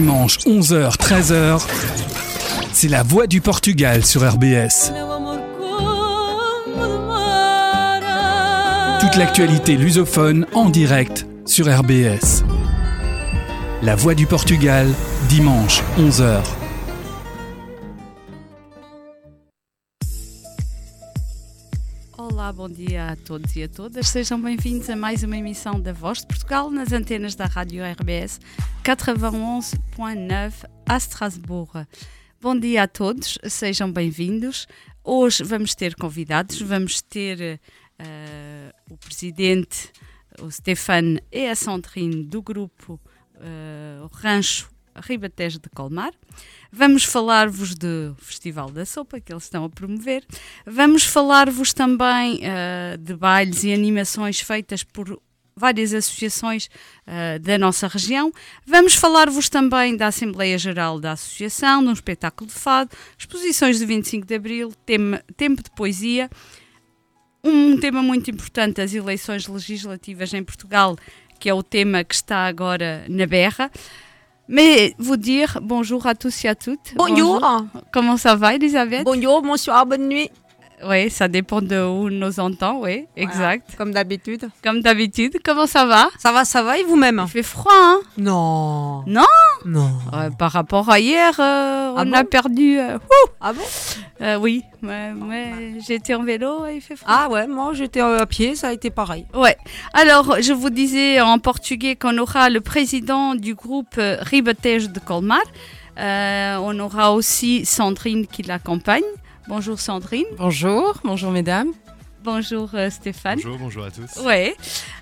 Dimanches, 11h, 13h, c'est la voix du Portugal sur RBS. Toute l'actualité lusophone en direct sur RBS. La voix du Portugal, dimanche, 11h. Olá, bom dia a todos e a todas. Sejam bem-vindos a mais uma emissão da Voz de Portugal nas antenas da Rádio RBS 91.9 a Strasbourg. Bom dia a todos, sejam bem-vindos. Hoje vamos ter convidados, vamos ter uh, o presidente, o Stefan e a Sandrine do grupo uh, Rancho Ribatejo de Colmar. Vamos falar-vos do Festival da Sopa que eles estão a promover. Vamos falar-vos também uh, de bailes e animações feitas por várias associações uh, da nossa região. Vamos falar-vos também da Assembleia Geral da Associação, de um espetáculo de fado, exposições de 25 de Abril, tema, tempo de poesia. Um tema muito importante, as eleições legislativas em Portugal, que é o tema que está agora na berra. Mais vous dire bonjour à tous et à toutes. Bonjour. bonjour. Comment ça va, Elisabeth Bonjour, bonsoir, bonne nuit. Oui, ça dépend de où nous entend, oui, exact. Comme d'habitude. Comme d'habitude. Comment ça va? Ça va, ça va, et vous-même? Il fait froid, hein? Non. Non? Non. Euh, par rapport à hier, euh, Ah on bon? a perdu. euh, Ah bon? Oui, mais, mais j'étais en vélo et il fait froid. Ah ouais, moi j'étais à pied, ça a été pareil. Ouais. Alors, je vous disais en portugais qu'on aura le président du groupe Ribatejo de Colmar. On aura aussi Sandrine qui l'accompagne. Bonjour Sandrine. Bonjour, bonjour mesdames. Bonjour euh, Stéphane. Bonjour, bonjour à tous. Ouais.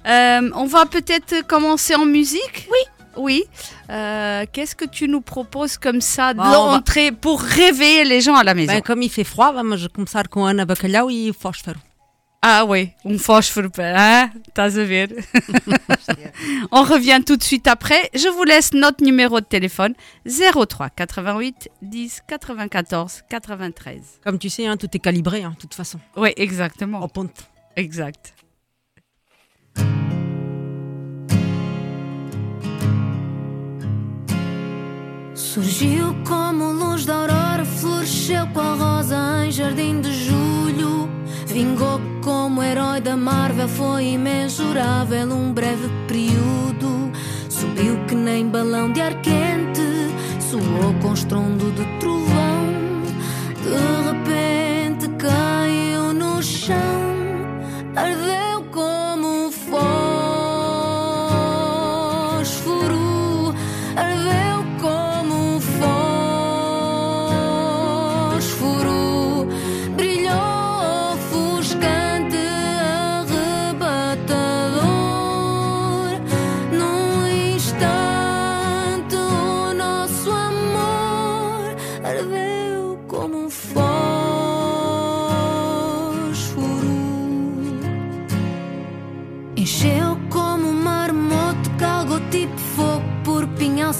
Euh, on va peut-être commencer en musique? Oui. Oui. Euh, Qu'est-ce que tu nous proposes comme ça Bah, on va- d'entrée pour réveiller les gens à la maison? Ben, comme il fait froid, vamos começar com Ana Bacalhau e Fósforo. Ah oui, um fósforo, hein Estás a ver On revient tout de suite après. Je vous laisse notre numéro de téléphone 03 88 10 94 93. Comme tu sais, hein, tout est calibré, hein, de toute façon. Oui, exactement. Au ponte. Exact. Surgiu como luz da aurora, floresceu qual rosa em jardim de julho. Vingou como herói da Marvel, foi imensurável um breve período. Subiu que nem balão de ar quente, soou com estrondo de trovão. De repente caiu no chão,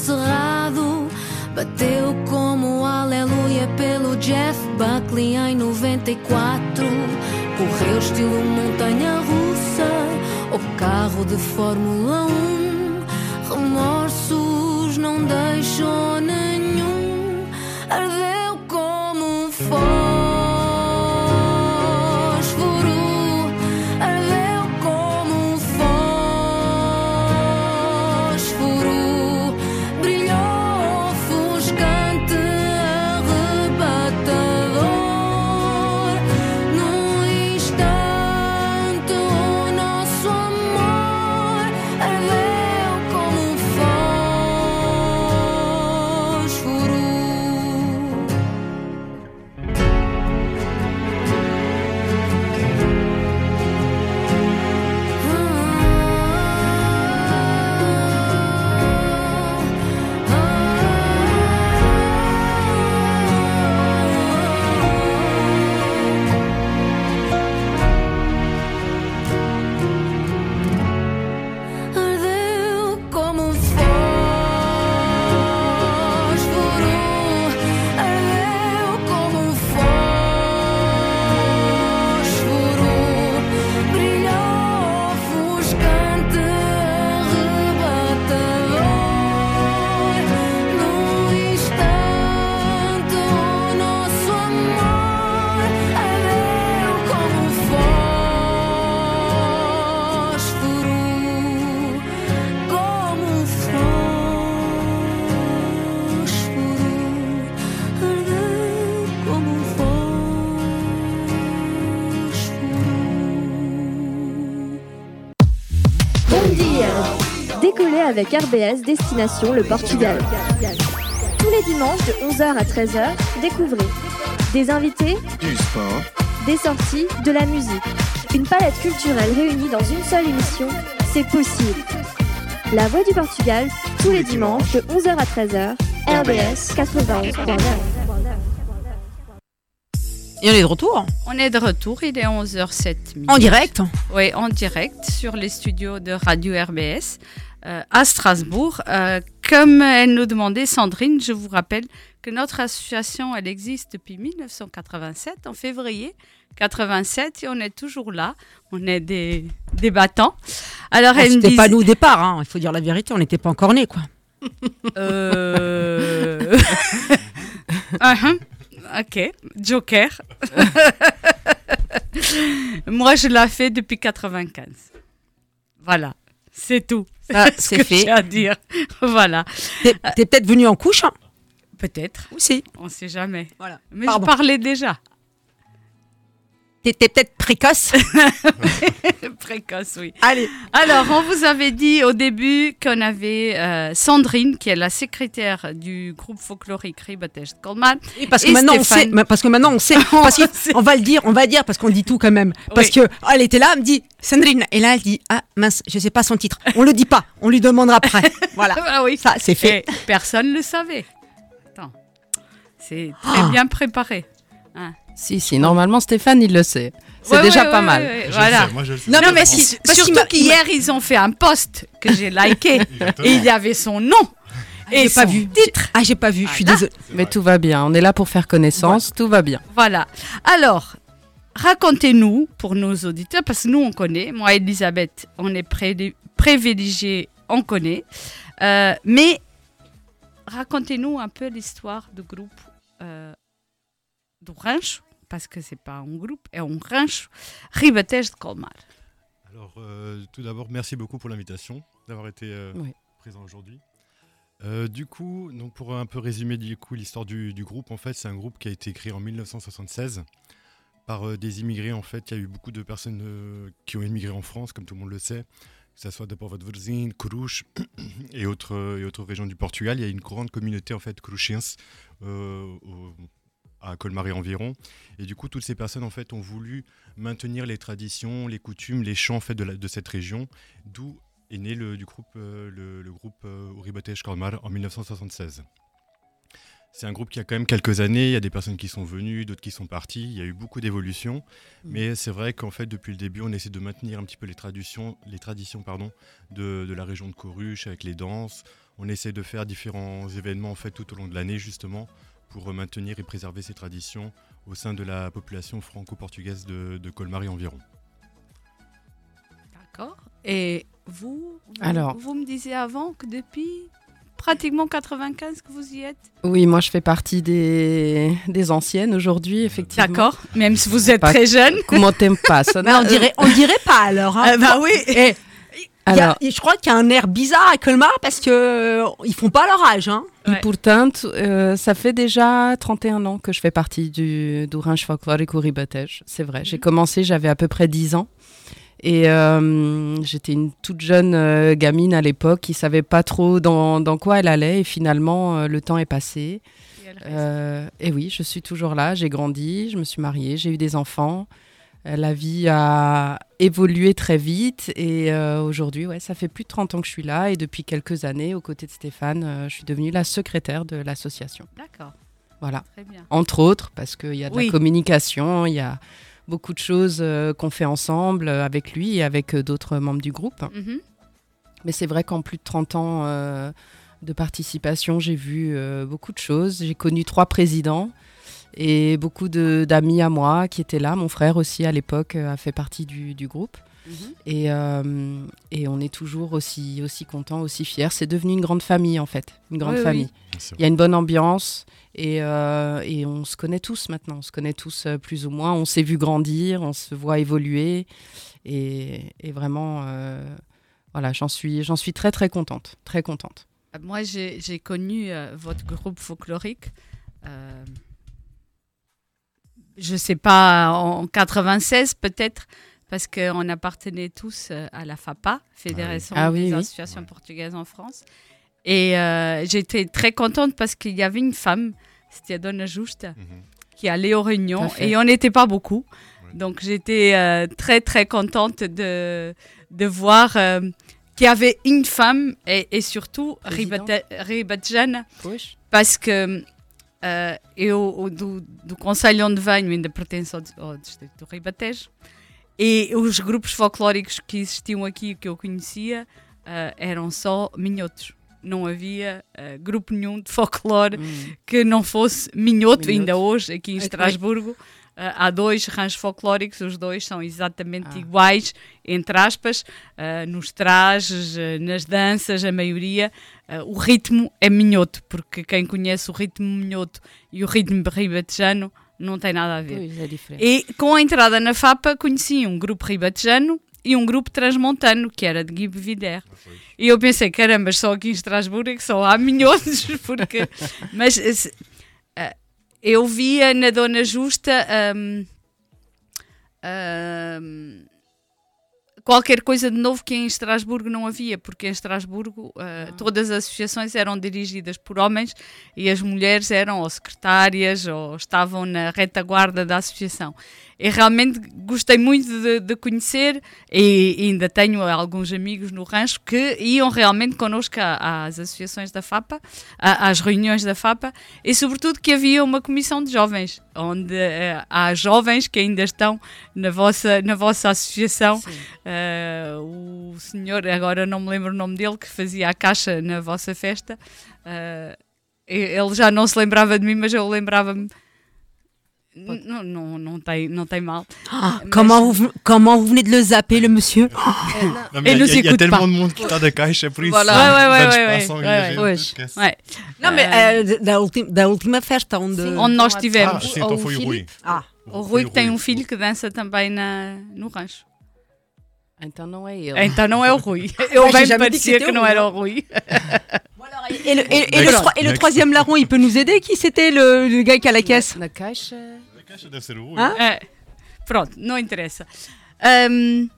cerrado. Bateu como aleluia pelo Jeff Buckley em 94. Correu estilo montanha russa ou carro de Fórmula 1. Remorsos não deixou nenhum. Avec RBS Destination le Portugal. Tous les dimanches de 11h à 13h, découvrez des invités, du sport, des sorties, de la musique. Une palette culturelle réunie dans une seule émission, c'est possible. La Voix du Portugal, tous les dimanches de 11h à 13h, RBS 91.9. Et on est de retour On est de retour, il est 11h07 en direct. Oui, en direct sur les studios de Radio RBS à Strasbourg. Euh, comme elle nous demandait, Sandrine, je vous rappelle que notre association, elle existe depuis 1987, en février 87, et on est toujours là. On est des, des battants. Alors, Ah, elle C'était disait- pas nous au départ, hein. il faut dire la vérité, on n'était pas encore nés quoi. Euh... uh-huh. Ok, Joker. Moi, je l'ai fait depuis 95. Voilà, c'est tout. Ce c'est que fait. j'ai à dire. Voilà, T'es t'es peut-être venu en couche hein? Peut-être. aussi. On ne sait jamais. Voilà. Mais Pardon. je parlais déjà. T'étais peut-être précoce. Précoce, oui. Allez. Alors, on vous avait dit au début qu'on avait euh, Sandrine, qui est la secrétaire du groupe folklorique Ribatej de Colmar. Oui, parce que Et maintenant on sait, parce que maintenant on sait, parce on va le dire, on va dire parce qu'on dit tout quand même. Parce Oui. que oh, elle était là, elle me dit Sandrine, et là elle dit ah mince, je sais pas son titre. On le dit pas, on lui demandera après. Voilà, Ah oui, ça c'est fait. Et personne ne le savait. Attends, c'est très Ah. bien préparé. Si, si, normalement Stéphane, il le sait. C'est Ouais, déjà ouais, pas ouais, mal. ouais, ouais, Je le voilà. sais, moi, je le sais. Non, Non, mais si- surtout qu'hier, ils ont fait un post que j'ai liké et il y avait son nom et J'ai pas son vu. titre. Ah j'ai pas vu, je suis désolée. Mais tout va bien. On est là pour faire connaissance. Tout va bien. Voilà. Alors, racontez-nous pour nos auditeurs, parce que nous, on connaît. Moi, Elisabeth, on est pré- privilégiés, on connaît. Euh, mais racontez-nous un peu l'histoire du groupe euh, do Rancho, parce que c'est pas un groupe, et un Rancho Ribatejo de Colmar. Alors, euh, tout d'abord, merci beaucoup pour l'invitation, d'avoir été euh, Oui. présent aujourd'hui. Euh, du coup, donc pour un peu résumer du coup l'histoire du, du groupe, en fait, c'est un groupe qui a été créé en 1976 par des immigrés. En fait, il y a eu beaucoup de personnes qui ont immigré en France, comme tout le monde le sait, que ce soit de Porto-Vorzin, Coruche et autres et autres régions du Portugal. Il y a une grande communauté en fait coruchiens au- à Colmar et environ. Et du coup, toutes ces personnes en fait ont voulu maintenir les traditions, les coutumes, les chants en fait, de, la- de cette région, d'où est né le, du groupe, euh, le, le groupe euh, Uribatesh Kalmar en 1976. C'est un groupe qui a quand même quelques années, il y a des personnes qui sont venues, d'autres qui sont parties, il y a eu beaucoup d'évolutions, mais c'est vrai qu'en fait depuis le début on essaie de maintenir un petit peu les traditions, les traditions pardon, de, de la région de Coruche avec les danses, on essaie de faire différents événements en fait tout au long de l'année justement pour euh, maintenir et préserver ces traditions au sein de la population franco-portugaise de, de Colmar et environ. D'accord. Et vous, vous, Alors. vous me disiez avant que depuis pratiquement 95 que vous y êtes. Oui, moi, je fais partie des, des anciennes aujourd'hui, effectivement. D'accord. Même si vous êtes Pas- très jeune. Comment t'aimes pas ça Bah, on dirait, on dirait pas alors. Hein. bah oui. A- Alors, je crois qu'il y a un air bizarre à Colmar parce que euh, ils font pas leur âge. Hein. Ouais. euh, ça fait déjà 31 ans que je fais partie du d'Orange Folklorique Ribatej. C'est vrai. J'ai commencé, j'avais à peu près 10 ans. Et euh, j'étais une toute jeune euh, gamine à l'époque qui savait pas trop dans, dans quoi elle allait. Et finalement, euh, le temps est passé. Et oui, je suis toujours là. J'ai grandi, je me suis mariée, j'ai eu des enfants. Euh, la vie a évolué très vite. Et euh, aujourd'hui, ouais, ça fait plus de 30 ans que je suis là. Et depuis quelques années, aux côtés de Stéphane, euh, je suis devenue la secrétaire de l'association. D'accord. Voilà. Très bien. Entre autres, parce qu'il y a de Oui. la communication, il y a beaucoup de choses euh, qu'on fait ensemble avec lui et avec d'autres membres du groupe. Mhm. Mais c'est vrai qu'en plus de 30 ans de participation, j'ai vu beaucoup de choses. J'ai connu trois présidents et beaucoup de- d'amis à moi qui étaient là. Mon frère aussi, à l'époque, euh, a fait partie du, du groupe. Mhm. Et, euh, et on est toujours aussi, aussi content, aussi fiers. C'est devenu une grande famille, en fait. Une grande Oui, famille. C'est Il y a une bonne ambiance et, euh, et on se connaît tous maintenant. On se connaît tous euh, plus ou moins. On s'est vu grandir, on se voit évoluer. Et, et vraiment, euh, voilà, j'en suis, j'en suis très, très contente. Très contente. Moi, j'ai j'ai connu euh, votre groupe folklorique. Je sais pas, en 96 peut-être, parce qu'on appartenait tous euh, à la FAPA, Fédération Ah oui, des oui. associations portugaises en France. Et euh, j'étais très contente parce qu'il y avait une femme, c'était Donna Justa, Mhm. qui allait aux réunions et on n'était pas beaucoup. Donc j'étais euh, très très contente de, de voir euh, qu'il y avait une femme et, et surtout Pois. parce que eh, eu do, do Conselho onde venho ainda pertenço ao, ao distrito do Ribatejo e os grupos folclóricos que existiam aqui que eu conhecia eh, eram só minhotos. Não havia eh, grupo nenhum de folclore Hum. que não fosse minhoto, Minhoto. ainda hoje, aqui em Estrasburgo. Há dois ranchos folclóricos, os dois são exatamente Ah. iguais, entre aspas, eh, nos trajes, eh, nas danças, a maioria. eh, o ritmo é minhoto, porque quem conhece o ritmo minhoto e o ritmo ribatejano não tem nada a ver. Pois, é diferente. E com a entrada na FAPA conheci um grupo ribatejano e um grupo transmontano, que era de Guy Vider. E eu pensei, caramba, só aqui em Estrasburgo é que só há minhotos, porque... Mas se- eu via na Dona Justa hum, hum, qualquer coisa de novo que em Estrasburgo não havia, porque em Estrasburgo eh, todas as associações eram dirigidas por homens e as mulheres eram ou secretárias ou estavam na retaguarda da associação. E realmente gostei muito de, de conhecer e ainda tenho alguns amigos no rancho que iam realmente connosco às associações da FAPA, às reuniões da FAPA e sobretudo que havia uma comissão de jovens, onde eh, há jovens que ainda estão na vossa, na vossa associação. Eh, o senhor, agora não me lembro o nome dele, que fazia a caixa na vossa festa, eh, ele já não se lembrava de mim, mas eu lembrava-me. N- Não, não, não, tem, não tem mal. Ah, Mas- comment, vous, comment vous venez de le zapper, le monsieur mais nous il y, a- il y a tellement pas. de monde qui caixa, por isso. Voilà. Ouais, ouais, ouais, ouais, ouais, ouais. Non, mais Euh, euh, da, ulti- da última festa, onde... Onde nós Ah, tivemos. sim, então foi o Rui. Ah, O Rui que tem um filho que dança também na, no rancho. Então não é ele. Então não é o Rui. Eu Mas bem parecia que não era o Rui. Et le, et- et le Next. troi- et le Next. troisième larron, il peut nous aider? Qui c'était le, le gars qui a la caisse? Caixa deve ser o Rui. Hã? É. Pronto, não interessa. Ahm,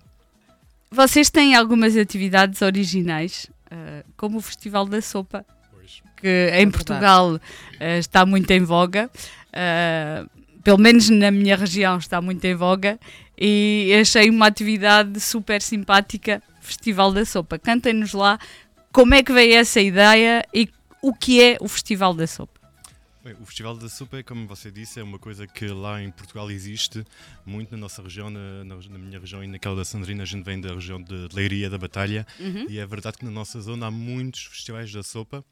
vocês têm algumas atividades originais, ah, como o Festival da Sopa, Pois. que em Portugal ah, está muito em voga. ah, pelo menos na minha região está muito em voga e achei uma atividade super simpática, Festival da Sopa. Cantem-nos lá como é que veio essa ideia e o que é o Festival da Sopa. O Festival da Sopa, como você disse, é uma coisa que lá em Portugal existe muito na nossa região, na, na, na minha região e naquela da Sandrina. A gente vem da região de Leiria, da Batalha, e é verdade que na nossa zona há muitos festivais da sopa.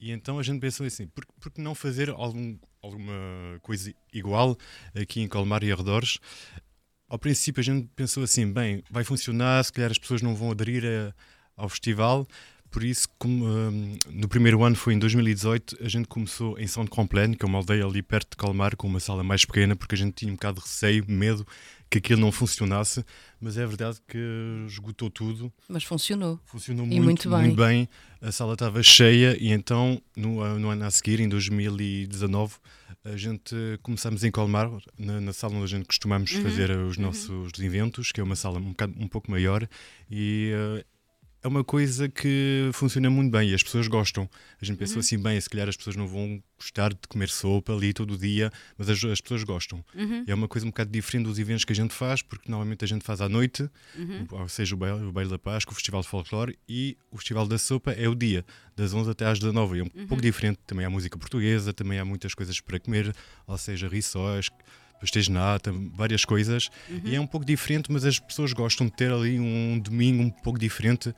E então a gente pensou assim: por, por que não fazer algum, alguma coisa igual aqui em Colmar e arredores? Ao princípio a gente pensou assim: bem, vai funcionar, se calhar as pessoas não vão aderir a- ao festival. Por isso, como, hum, no primeiro ano foi em 2018, a gente começou em São de Complaine, que é uma aldeia ali perto de Calmar, com uma sala mais pequena, porque a gente tinha um bocado de receio, medo que aquilo não funcionasse. Mas é verdade que esgotou tudo, Mas funcionou. funcionou muito, muito bem. muito bem. A sala estava cheia e então, no, no ano a seguir, em 2019, a gente começamos em Colmar, na, na sala onde a gente costumamos fazer ah, os nossos eventos, que é uma sala um, bocado- um pouco maior, e ah, é uma coisa que funciona muito bem e as pessoas gostam. A gente pensou assim, bem, se calhar as pessoas não vão gostar de comer sopa ali todo dia, mas as, as pessoas gostam. E é uma coisa um bocado diferente dos eventos que a gente faz, porque normalmente a gente faz à noite, ou seja, o baile, o baile da Páscoa, o Festival de Folclore, e o Festival da Sopa é o dia, das 11 até às 19. É um pouco diferente, também há música portuguesa, também há muitas coisas para comer, ou seja, rissóis, pastéis de nata, várias coisas. E é um pouco diferente, mas as pessoas gostam de ter ali um domingo um pouco diferente.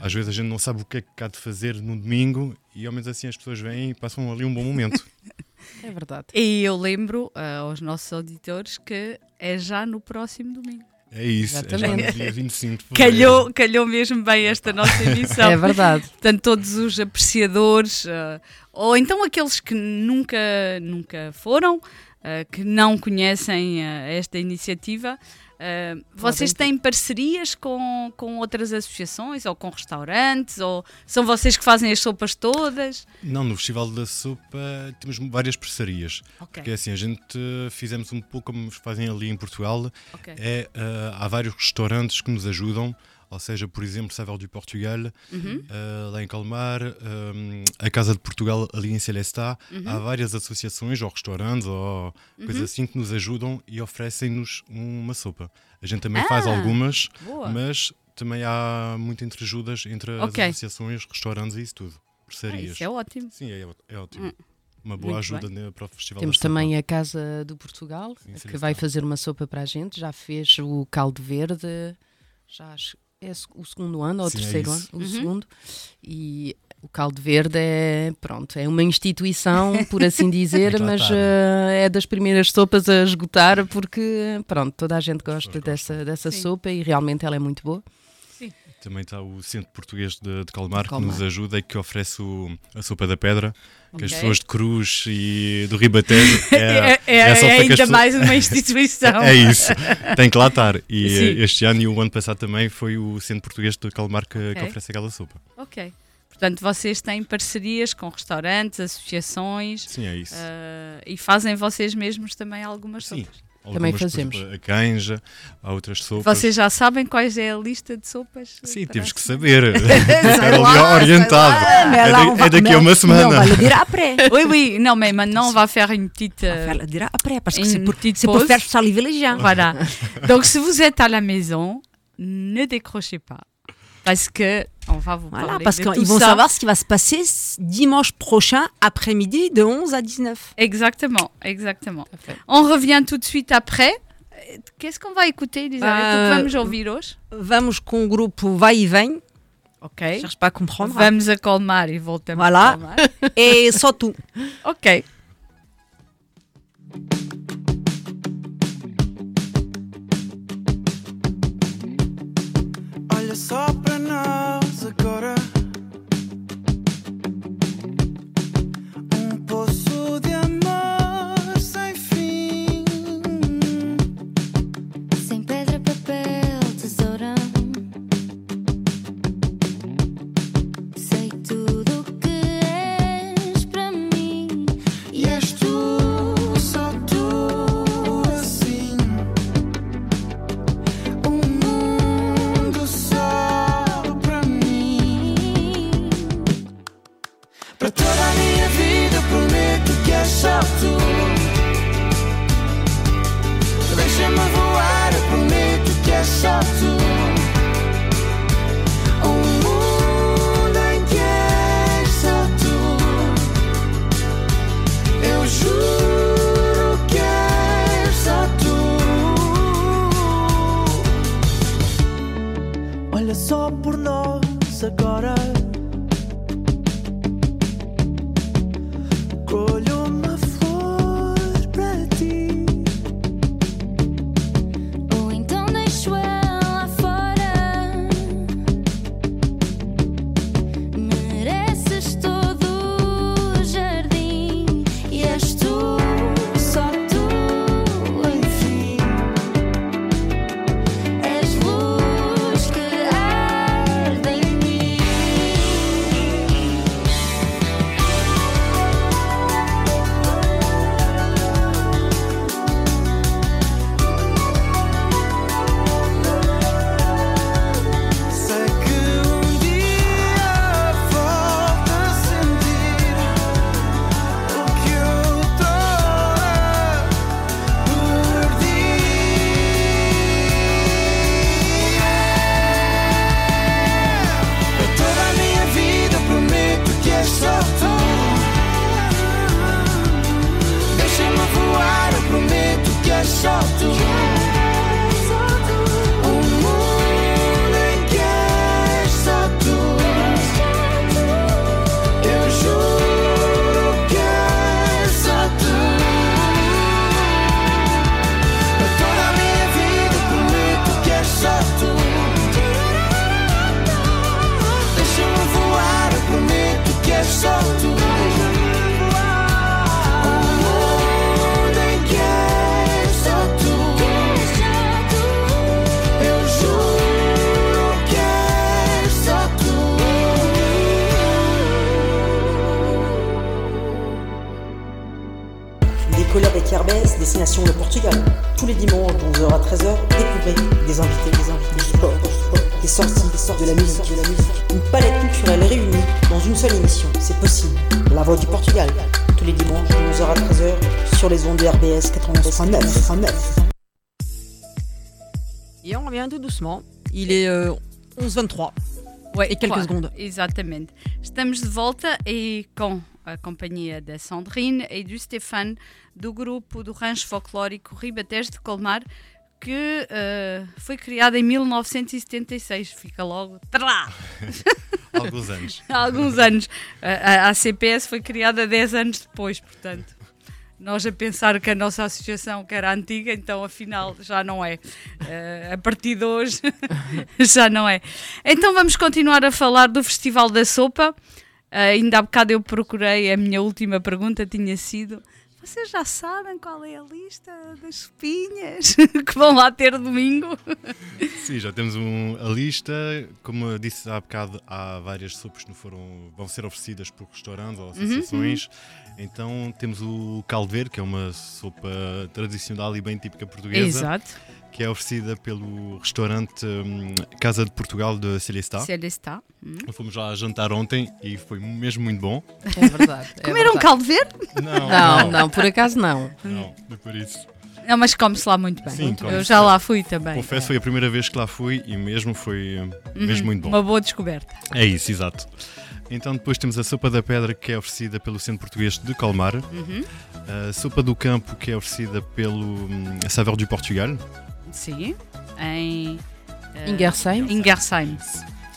Às vezes a gente não sabe o que é que há de fazer no domingo e ao menos assim as pessoas vêm e passam ali um bom momento. É verdade. E eu lembro ah, aos nossos auditores que é já no próximo domingo. É isso, é já Exatamente. no dia 25 de fevereiro. Calhou, calhou mesmo bem esta nossa emissão. É verdade. Portanto, todos os apreciadores, ah, ou então aqueles que nunca, nunca foram, ah, que não conhecem ah, esta iniciativa, Uh, vocês têm parcerias com, com outras associações ou com restaurantes? Ou são vocês que fazem as sopas todas? Não, no Festival da Sopa temos várias parcerias. Ok. Porque assim, a gente eh, fizemos um pouco como fazem ali em Portugal. Ok. É, eh, há vários restaurantes que nos ajudam. Ou seja, por exemplo, Savoir du Portugal, Uhum. eh, lá em Calmar, eh, a Casa de Portugal ali em Celestá. Uhum. Há várias associações ou restaurantes ou coisas assim que nos ajudam e oferecem-nos uma sopa. A gente também faz Ah, algumas, Boa. mas também há muita entreajudas entre Ok. as associações, restaurantes e isso tudo. Ah, Parcerias. isso é ótimo. Sim, é, é ótimo. Hum. Uma boa Muito ajuda né, para o Festival Temos também a Casa do Portugal, Sim, que vai fazer uma sopa para a gente. Já fez o caldo verde, já acho, é o segundo ano ou o Sim, é terceiro ano, isso. o Uhum. segundo. E o caldo verde é, pronto, é uma instituição, por assim dizer, mas eh, é das primeiras sopas a esgotar porque, pronto, toda a gente gosta dessa, dessa Sim. sopa e realmente ela é muito boa. Também está o Centro Português de, de Calmar, Calmar. que nos ajuda e que oferece o- a sopa da pedra, que as pessoas de Cruz e do Ribatejo é, É, é- é que ainda pessoas- mais uma instituição. É isso, tem que lá estar. E Sim. eh, este ano e o ano passado também foi o Centro Português de Calmar que, que Ok. oferece aquela sopa. Ok. Portanto, vocês têm parcerias com restaurantes, associações Sim, é isso. ah, e fazem vocês mesmos também algumas Sim. sopas. Algumas, por fazemos. exemplo, A canja, há outras sopas. Vocês já sabem quais é a lista de sopas? Sim, temos que semana? saber. Estar ali lá, orientado. mais É, da- é daqui a uma semana. on va le dire après. Oui, oui. Non, mais maintenant, on va faire une petite... On va euh, le dire après, parce que c'est pour, pour faire saliver les gens. Voilà. Donc, si vous êtes à la maison, ne décrochez pas. Parce que on va vous Voilà, parler parce de qu'ils vont ça. savoir ce qui va se passer dimanche prochain après-midi de 11 à 19. Exactement, exactement. On revient tout de suite après. Qu'est-ce qu'on va écouter, Elisabeth? Euh, vamos ouvir hoje? Vamos com o grupo Vai e Vem, Ok. cherche pas à comprendre. Vamos a colmar e voltamos Voilà. a colmar. Et só tu. Ok. Olha só para nós agora. Destination le Portugal. Tous les dimanches de 11h à 13h, découvrez des invités, des invités, du sport, des sorties, des sorties, de la musique, de la musique. Une palette culturelle réunie dans une seule émission. C'est possible. La voix du Portugal. Tous les dimanches de 11h à 13h sur les ondes de RBS 89.9. 89. Et on revient tout doucement. Il est euh, 11h23. Ouais, E quelques qua- secondes. Exatamente. Estamos de volta e com a companhia da Sandrine e do Stefano do grupo do Rancho Folclórico Ribatejo de Colmar que eh, foi criado em 1976. Fica logo trá, alguns anos. alguns anos. A, a- CPS foi criada 10 anos depois, portanto. Nós a pensar que a nossa associação que era antiga, então afinal já não é. Eh, a partir de hoje já não é. Então vamos continuar a falar do Festival da Sopa. Eh, ainda há bocado eu procurei, a minha última pergunta tinha sido: vocês já sabem qual é a lista das sopinhas que vão lá ter domingo? Sim, já temos um- a lista. Como eu disse há bocado, há várias sopas que não foram, vão ser oferecidas por restaurantes ou associações. Então temos o caldeiro, que é uma sopa tradicional e bem típica portuguesa, Exato. Que é oferecida pelo restaurante hum, Casa de Portugal de Celestá. Se ele está. Hum. Fomos lá jantar ontem e foi mesmo muito bom. É verdade. é Comeram um verdade. caldo verde? Não, Não, não, por acaso não. Não, não é por isso. Não, mas come-se lá muito bem. Sim, eu come-se já bem. lá fui também. Confesso, foi a primeira vez que lá fui e mesmo foi hum, mesmo muito bom. Uma boa descoberta. É isso, exato. Então depois temos a sopa da pedra que é oferecida pelo Centro Português de Colmar, Uhum. a sopa do campo que é oferecida pelo Saveur du Portugal, Sim. Em. eh, Ingersheim Ingersheim.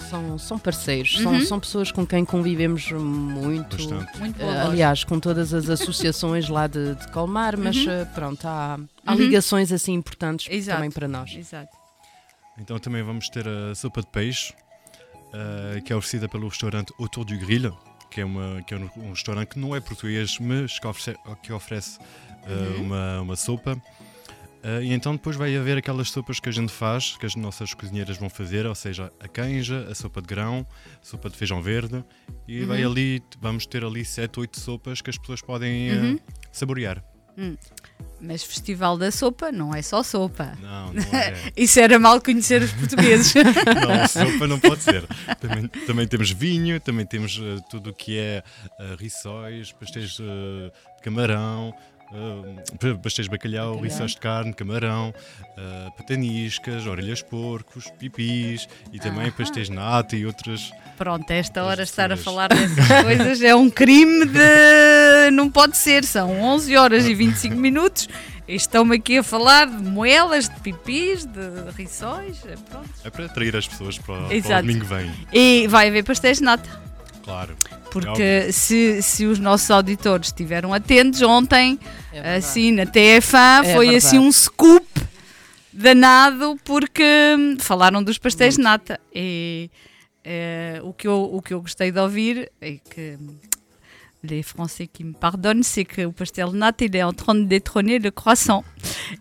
são, são parceiros, Uhum. são, são pessoas com quem convivemos muito. bastante. Muito boa voz. aliás, com todas as associações lá de, de Colmar, mas Uhum. eh, pronto, há, há Uhum. ligações assim importantes Exato. também para nós. Exato. Então também vamos ter a sopa de peixe, uh, que é oferecida pelo restaurante Autour du Grill, que é, uma, que é um, um restaurante que não é português, mas que oferece, que oferece uh, Uhum. uma, uma sopa. Uh, e então depois vai haver aquelas sopas que a gente faz, que as nossas cozinheiras vão fazer, ou seja, a canja, a sopa de grão, a sopa de feijão verde, e vai Uhum. ali, vamos ter ali 7, 8 sopas que as pessoas podem uh, Uhum. saborear. Mas Festival da Sopa não é só sopa. Não, não é. Isso era mal conhecer os portugueses. Não, sopa não pode ser. Também, também temos vinho, também temos eh, tudo o que é uh, rissóis, pastéis eh, de camarão, uh, pastéis de bacalhau, Bacalhau. rissóis de carne, camarão, uh, pataniscas, orelhas de porcos, pipis e também Aham. pastéis de nata e outras. Pronto, esta hora estar a falar dessas coisas é um crime de. Não pode ser. São 11 horas e 25 minutos. e Estão-me aqui a falar de moelas, de pipis, de rissóis. é, Pronto. É para atrair as pessoas para, para o domingo que vem, E vai haver pastéis de nata. Claro. Porque se, se os nossos auditores estiveram atentos, ontem, É assim, na TF1, É foi verdade. assim um scoop danado, porque hum, falaram dos pastéis de nata. E eh, o, que eu, o que eu gostei de ouvir é que. hum, Les Français qui me pardonnent, c'est que o pastel de nata, il est en train de détrôner le croissant.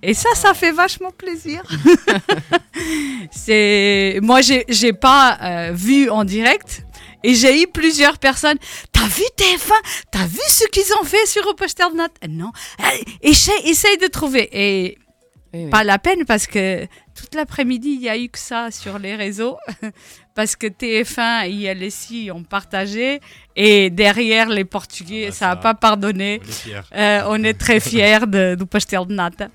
Et ça, ça fait vachement plaisir. c'est moi, j'ai j'ai pas euh, vu en direct, et j'ai eu plusieurs personnes. T'as vu TF1? T'as vu ce qu'ils ont fait sur le de nata Non. Allez, Essaye, essaye de trouver. Et Oui, oui. pas la peine parce que toute l'après-midi, il y a eu que ça sur les réseaux. parce que TF1 et LSI ont partagé. Et derrière, les Portugais, Ah bah ça n'a pas pardonné. On est fiers. Euh, on est très fiers de- du de nata.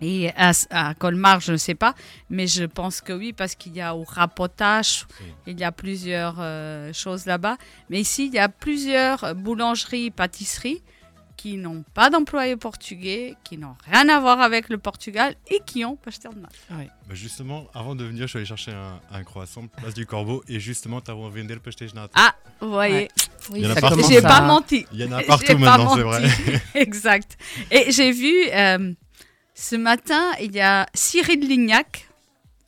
Et à, à Colmar, je ne sais pas, mais je pense que oui, parce qu'il y a au rapotage, il y a plusieurs euh, choses là-bas. Mais ici, il y a plusieurs boulangeries, pâtisseries qui n'ont pas d'employés portugais, qui n'ont rien à voir avec le Portugal et qui ont pastel de nata. Bah, justement, avant de venir, je suis allé chercher un, un croissant, place du Corbeau, et justement, tu as vendre le nata. Ah, vous voyez, Il y en a ça partout. commence j'ai pas menti. Il y en a partout pas maintenant, c'est vrai. exact. Et j'ai vu euh, ce matin, il y a Cyril Lignac,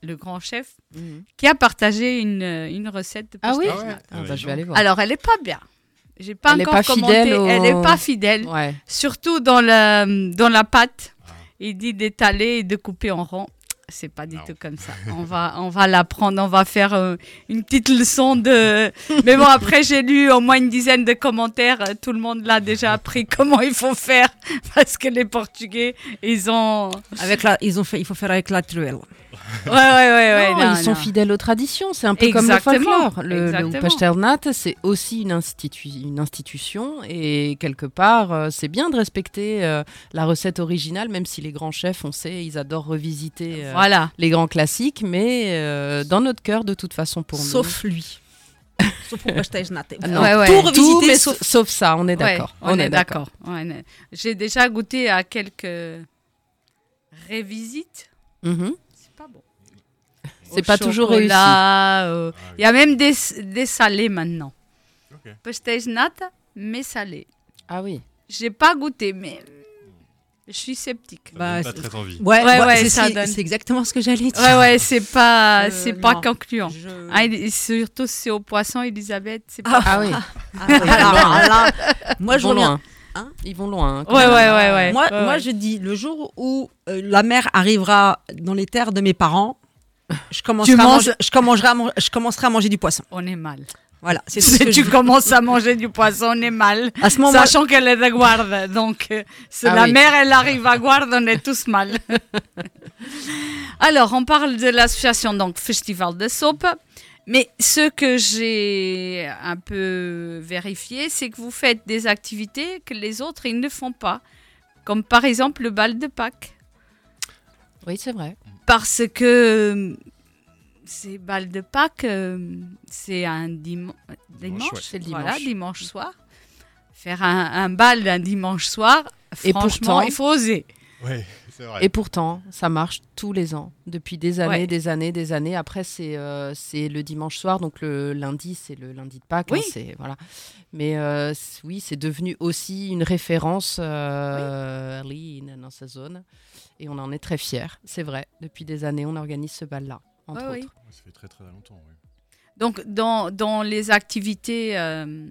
le grand chef, Mhm. qui a partagé une, une recette de Ah oui Ah ouais. nata. Ah, bah, je vais aller voir. Alors, elle est pas bien. J'ai pas Elle est encore pas commenté. fidèle au- Elle est pas fidèle, Ouais. surtout dans la dans la pâte. Ah. Il dit d'étaler et de couper en rond. C'est pas du Non. tout comme ça. On va, on va l'apprendre, on va faire euh, une petite leçon de. Mais bon, après, j'ai lu au moins une dizaine de commentaires. euh, Tout le monde l'a déjà appris comment il faut faire parce que les Portugais, ils ont. Avec la, ils ont fait, il faut faire avec la truelle. Ouais, ouais, ouais, ouais. Non, non, ils sont fidèles aux traditions, c'est un peu comme le folklore. Le, le. Pasternat, c'est aussi une, institu- une institution et quelque part, euh, c'est bien de respecter euh, la recette originale, même si les grands chefs, on sait, ils adorent revisiter euh, Voilà. les grands classiques, mais euh, dans notre cœur, de toute façon, pour nous. Sauf lui. Sauf pour Pasternat. Ah non, Ouais, ouais. Tout tout, revisiter, mais sauf- sauf... sauf ça, on est Ouais, d'accord. on, est d'accord. J'ai déjà goûté à quelques révisites. Mhm. C'est pas bon. C'est pas toujours réussi. euh, Ah oui. Il y a même des, des salés maintenant. Ok. Pastéis nata, mais salés. Ah oui. J'ai pas goûté, mais je suis sceptique. Ça Bah, pas c'est- très envie. Ouais, Ouais, ouais, c'est- ça c'est donne. c'est exactement ce que j'allais dire. Ouais, ouais, c'est pas, Euh, c'est pas non. concluant. Je- Ah, et surtout si c'est au poisson, Elisabeth, c'est Ah. pas. Ah oui. Ah oui, alors là, moi je reviens. Hein Ils vont loin. hein, Ouais, ouais, ouais, ouais. Moi, ouais, moi ouais. je dis, le jour où euh, la mer arrivera dans les terres de mes parents, je commencerai, à, manger, je, commencerai à, man- je commencerai à manger du poisson. On est mal. Voilà, c'est ce Si tu je- commences à manger du poisson, on est mal. À ce moment Sachant qu'elle est de guarde. Donc, euh, si Ah la oui. mère, elle arrive à guarde, on est tous mal. Alors, on parle de l'association donc Festival de Soupe. Mais ce que j'ai un peu vérifié, c'est que vous faites des activités que les autres, ils ne font pas. Comme par exemple le bal de Pâques. Oui, c'est vrai. Parce que euh, ces balles de Pâques, euh, c'est un diman- dimanche, ouais. C'est le voilà, dimanche. dimanche soir. Faire un, un bal un dimanche soir, Et franchement, pourtant- il faut oser. Vrai. Et pourtant, ça marche tous les ans, depuis des années, Ouais. des années, des années. Après, c'est euh, c'est le dimanche soir, donc le lundi, c'est le lundi de Pâques. Oui. hein, c'est voilà. Mais euh, oui, c'est devenu aussi une référence euh, dans sa zone, et on en est très fiers. C'est vrai. Depuis des années, on organise ce bal-là, entre Ouais, oui. autres. Ça fait très très longtemps. oui. Donc, dans, dans les activités euh,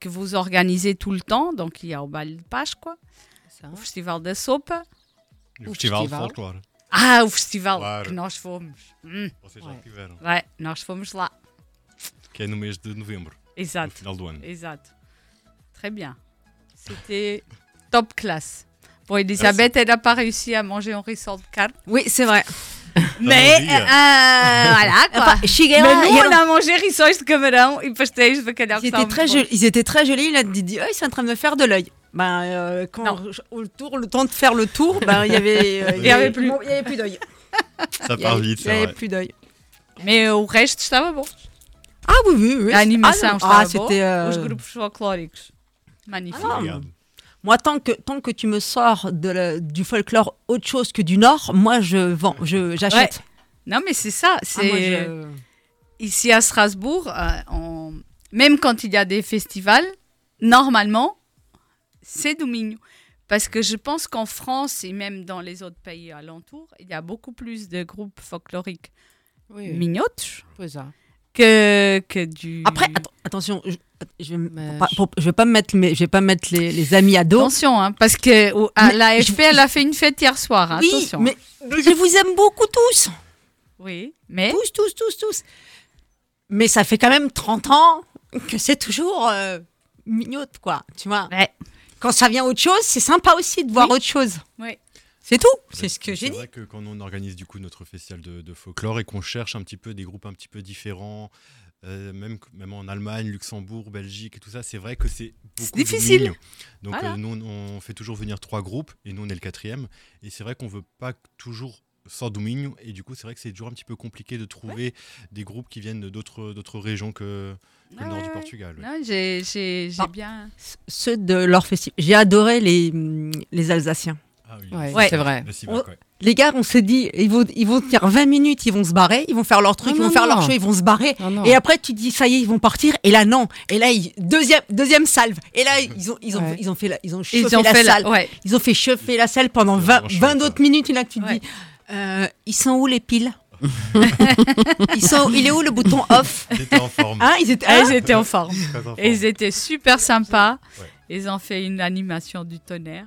que vous organisez tout le temps, donc il y a au bal de Pâques, quoi, o Festival da Sopa. O O Festival de. Ah, o festival Claro. que nós fomos. Hum, Vocês já Ouais. tiveram. ouais, nós fomos lá. Que é no mês de novembro, no final do ano. Exato. Très bien. C'était top classe. Bon, Elisabeth, elle n'a pas réussi à manger un rissol de carne. Oui, c'est vrai. Mais, dia. euh, voilà quoi. Enfin, Mais nous, on a mangé rissoles de camarão et pastéis de bacalhau. ils, étaient très jolis, ils étaient très jolis. Il a dit, oh, ils sont en train de me faire de l'œil. Ben, euh, quand Non. je- au tour, le temps de faire le tour, ben, il y avait, euh, Il y avait plus. Il y avait plus d'œil. Ça part avait- vite, Il y c'est avait vrai. plus d'œil. Mais o resto estava bom. Ah oui, oui, oui. A animação ah, estava Ah, boa. euh, Os grupos folclóricos. Magnifique. Ah, Obrigado. Moi, tant que, tant que tu me sors de la- du folklore autre chose que du Nord, moi, je vends, je, j'achète. Non, mais c'est ça. Ah, C'est moi, je- ici à Strasbourg, euh, on- même quand il y a des festivals, normalement, c'est Domingo. Parce que je pense qu'en France et même dans les autres pays alentours, il y a beaucoup plus de groupes folkloriques Oui, oui. mignotes Oui, ça. que, que du. Après, atten- attention, je, je, je vais pas me mettre, mes, je vais pas mettre les, les amis à dos. Attention, hein, parce que au- à Mais la je- FP, elle a fait une fête hier soir. hein, oui, attention. mais, mais je vous aime beaucoup tous, Oui, mais. tous, tous, tous, tous. Mais ça fait quand même 30 ans que c'est toujours euh, mignote, quoi. Tu vois. Ouais. Quand ça vient autre chose, c'est sympa aussi de voir Oui. autre chose. Oui. C'est tout. C'est ce que j'ai C'est dit. vrai que quand on organise du coup notre festival de, de folklore et qu'on cherche un petit peu des groupes un petit peu différents, euh, même, même en Allemagne, Luxembourg, Belgique et tout ça, c'est vrai que c'est beaucoup difficile. Domingo. Donc Voilà. euh, nous, on fait toujours venir trois groupes et nous, on est le quatrième. Et c'est vrai qu'on veut pas toujours sans Domingo. Et du coup, c'est vrai que c'est toujours un petit peu compliqué de trouver des groupes qui viennent d'autres d'autres régions que, que Ah le nord ouais, du. Portugal. ouais. Non, j'ai j'ai- j'ai Ah. bien. Ceux de leur festival. J'ai adoré les, hum, les Alsaciens. Ah oui, Ouais, c'est vrai. le Cibac, On- ouais. Les gars, on s'est dit, ils vont, ils vont tenir 20 minutes, ils vont se barrer, ils vont faire leur truc, Ah ils vont non, faire non. leur show, ils vont se barrer. Non, non. Et après, tu dis, ça y est, ils vont partir. Et là, non. Et là, ils- deuxième, deuxième salve. Et là, ils ont, ils ont, Ouais. ils ont fait, la, ils ont Ils chauffé ont la fait salle. la. Ouais. Ils ont fait chauffer la salle pendant C'est 20, vraiment chouette, 20 ça. autres minutes. Et là, tu te Ouais. dis, euh, ils sont où les piles? ils sont, Il est où le bouton off Ils étaient en forme. hein, Ils étaient. Ah, ils étaient en forme. Très en forme. Et ils étaient super sympas. Ouais. Ils ont fait une animation du tonnerre.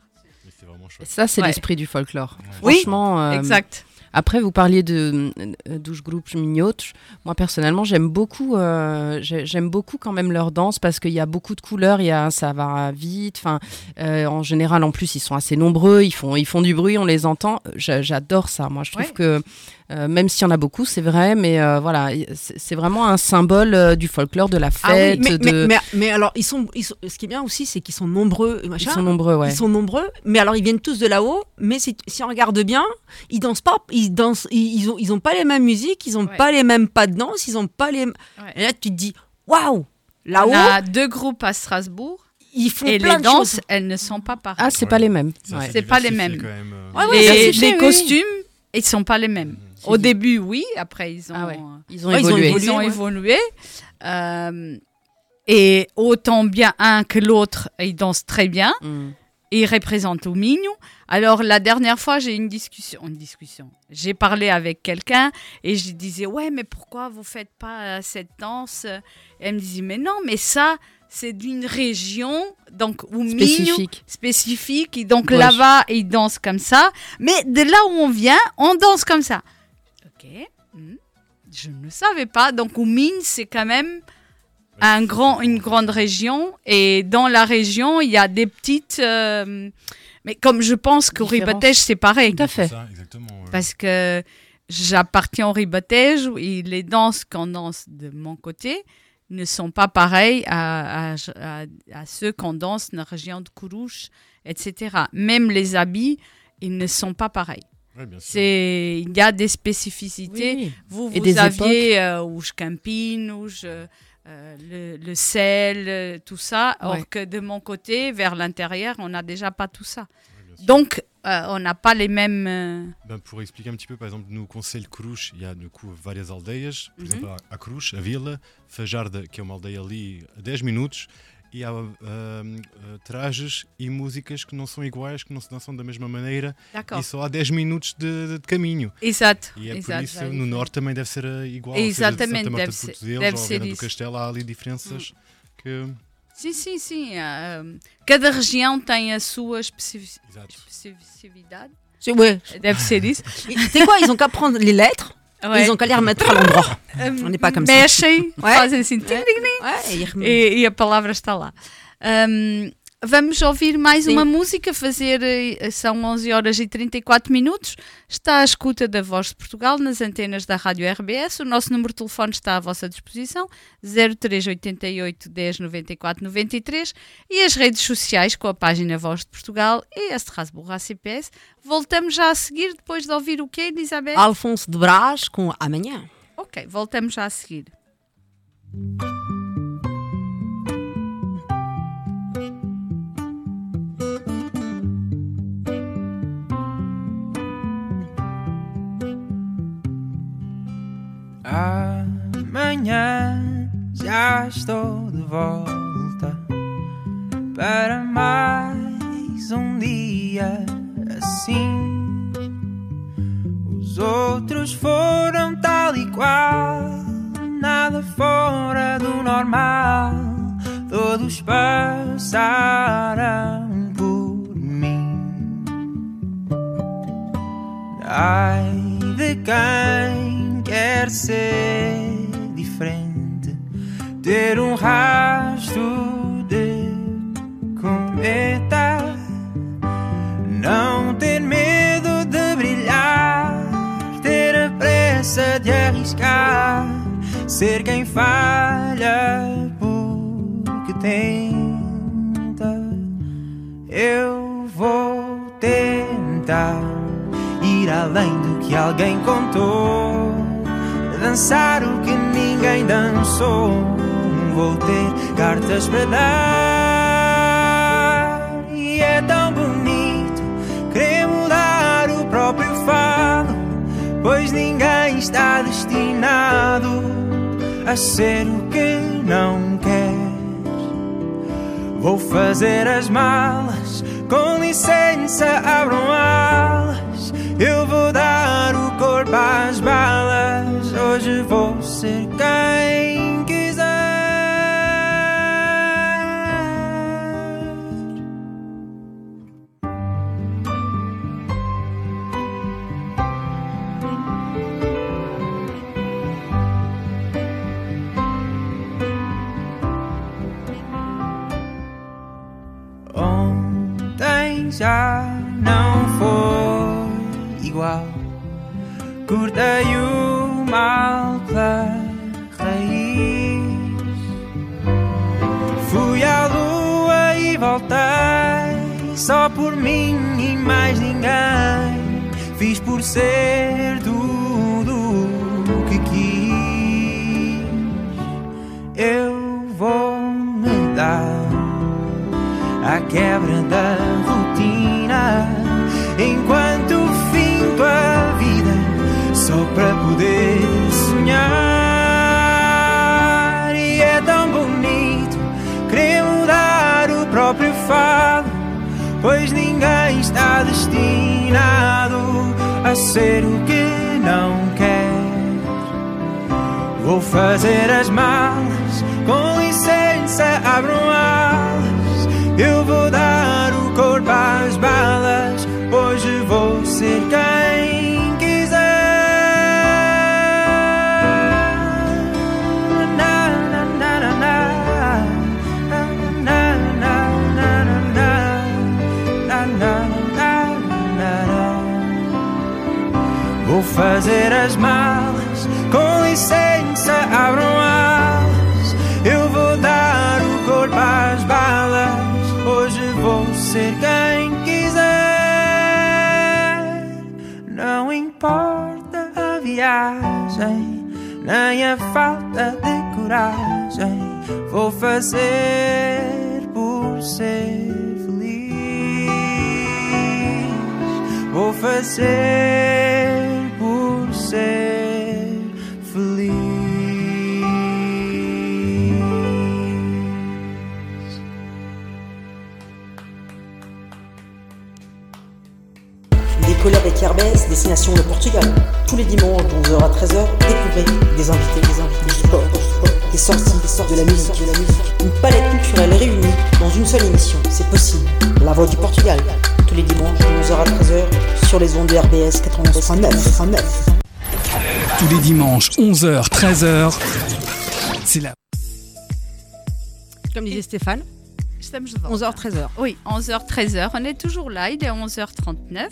Vraiment chouette. ça, c'est Ouais. l'esprit du folklore. Ouais. Oui, euh, exact. Après, vous parliez de euh, douche groupes minhotes. Moi, personnellement, j'aime beaucoup, euh, j'aime beaucoup quand même leur danse parce qu'il y a beaucoup de couleurs, il y a, ça va vite. Enfin, euh, en général, en plus, ils sont assez nombreux, ils font, ils font du bruit, on les entend. J'a- J'adore ça. Moi, je trouve Ouais. que euh, même s'il y en a beaucoup, c'est vrai, mais euh, voilà, c'est vraiment un symbole euh, du folklore, de la Ah oui, fête. mais, mais- de... mais- mais alors, ils sont, ils sont- ce qui est bien aussi, c'est qu'ils sont nombreux. Ils sont nombreux, ouais. Ils sont nombreux, mais alors ils viennent tous de là-haut. Mais si, si on regarde bien, ils dansent pas, ils dansent, ils, ils ont, ils ont pas les mêmes musiques, ils ont Ouais. pas les mêmes pas de danse, ils ont pas les. Ouais. Et là, tu te dis, waouh, On là-haut, a deux groupes à Strasbourg ils font et plein les de danses, choses. elles ne sont pas pareilles. Ah, c'est Ouais. pas les mêmes. C'est Ouais. assez C'est pas les mêmes. quand même, euh. Ouais, ouais, les, diversifié, les oui, costumes, ils sont pas les mêmes. Au début, oui. Après, ils ont, Ah ouais. Ils ont Ouais, ils ont évolué. ils ont évolué. Euh, et autant bien un que l'autre, ils dansent très bien. Mm. Et ils représentent au mignon. Alors, la dernière fois, j'ai eu une discussion. Une discussion. J'ai parlé avec quelqu'un et je disais Ouais, mais pourquoi vous faites pas euh, cette danse Et Elle me disait Mais non, mais ça, c'est d'une région, donc Spécifique. spécifique. Et donc là-bas, ils dansent comme ça. Mais de là où on vient, on danse comme ça. Ok. hmm, Je ne savais pas. Donc, au Mine, c'est quand même un grand, une grande région. Et dans la région, il y a des petites. euh, mais comme je pense qu'au. Ribotège, c'est pareil. Tout à fait. C'est ça, exactement. ouais. Parce que j'appartiens au Ribotège et les danses qu'on danse de mon côté ne sont pas pareilles à, à, à- à ceux qu'on danse dans la région de Kourouche, etc. Même les habits, ils ne sont pas pareils. C'est, il y a des spécificités. Oui. Vous, vous des aviez euh, où je campine, où je, euh, le, le sel, euh, tout ça. Ouais. Or que de mon côté, vers l'intérieur, on n'a déjà pas tout ça. Donc, euh, on n'a pas les mêmes. euh, Ben, pour expliquer un petit peu, par exemple, no Conselho de Cruz, il y a du coup, várias aldeias. Por Uhum. exemplo, há a Cruz, a Vila, Fajarda, que é uma aldeia ali a 10 minutos, e há ah, ah, trajes e músicas que não são iguais, que não se dançam da mesma maneira, e só há 10 minutos de, de caminho. Exato. E é por exato. isso, no Norte também deve ser ah, igual. Exatamente, seja, deve de Santa Marta ser- Porto deve ou ser Viana do isso. Castelo, há ali diferenças que... Sim, sim, sim. euh, cada região tem a sua especificidade. C'est-. Deve ser isso. Tu sais quoi, ils ont qu'à prendre les lettres, Ouais. ils ont qu'à les remettre à l'endroit. Euh, on n'est pas comme ça. Mexem, fazem assim. et ils remettent- e, e a palavra está lá. Ahm, vamos ouvir mais Sim. uma música, fazer, eh, são 11 horas e 34 minutos. Está à escuta da Voz de Portugal nas antenas da Rádio RBS. O nosso número de telefone está à vossa disposição, 0388 10 94 93 e as redes sociais com a página Voz de Portugal e a Strasbourg ACPS. Voltamos já a seguir depois de ouvir o quê, Elizabeth? Alphonse de Brás com Amanhã. Ok, voltamos já a seguir. Amanhã já estou de volta para mais um dia assim. Os outros foram tal e qual, nada fora do normal. Todos passaram por mim. Ai de quem quer ser diferente, ter um rastro de cometa, não ter medo de brilhar, ter a pressa de arriscar, ser quem falha porque tenta. Eu vou tentar ir além do que alguém contou, dançar o que ninguém dançou. Vou ter cartas para dar, e é tão bonito querer mudar o próprio fado, pois ninguém está destinado a ser o que não quer. Vou fazer as malas, com licença, abram alas. Eu vou dar para as balas. Hoje vou ser quem quiser. Ontem já não foi igual. Cortei o mal pela raiz. Fui à lua e voltei só por mim e mais ninguém. Fiz por ser tudo o que quis. Eu vou me dar à quebra da poder sonhar. E é tão bonito querer mudar o próprio fado, pois ninguém está destinado a ser o que não quer. Vou fazer as malas, com licença, abram alas. Eu vou dar o corpo às balas. Hoje vou ser quem fazer as malas, com licença, abram alas. Eu vou dar o corpo às balas. Hoje vou ser quem quiser. Não importa a viagem, nem a falta de coragem. Vou fazer por ser feliz. Vou fazer feliz. Avec RBS, destination le Portugal. Tous les dimanches de 11h à 13h, découvrez des invités, des invités, du sport, des sorties, des sorties, de la musique, de la musique. Une palette culturelle réunie dans une seule émission. C'est possible. La voix du Portugal. Tous les dimanches de 11h à 13h sur les ondes de RBS 91.9. Tous les dimanches, 11h, 13h, c'est la Comme disait Stéphane, Estamos de volta. 11h, 13h. Oui, 11h, 13h. On est toujours là, il est 11h39.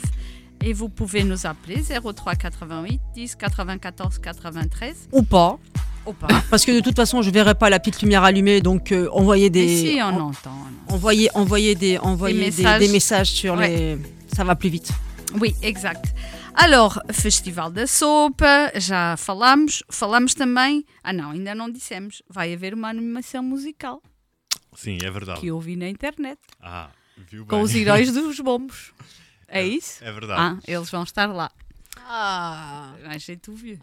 Et vous pouvez nous appeler 03 88 10 94 93 Ou pas, ou pas. parce que de toute façon, je verrai pas la petite lumière allumée, donc euh, envoyez des. Et si on en- entend. on envoyez, envoyez des, envoyez des, messages. des messages sur Ouais. les. Ça va plus vite. Oui, exact. Alors, Festival da Sopa, já falamos. Falamos também. Ah, não, ainda não dissemos. Vai haver uma animação musical Sim, é verdade. que eu ouvi na internet Ah, viu com bem. os heróis dos bombos. É isso? É verdade. Ah, eles vão estar lá. Ah, Mais j'ai tout vu.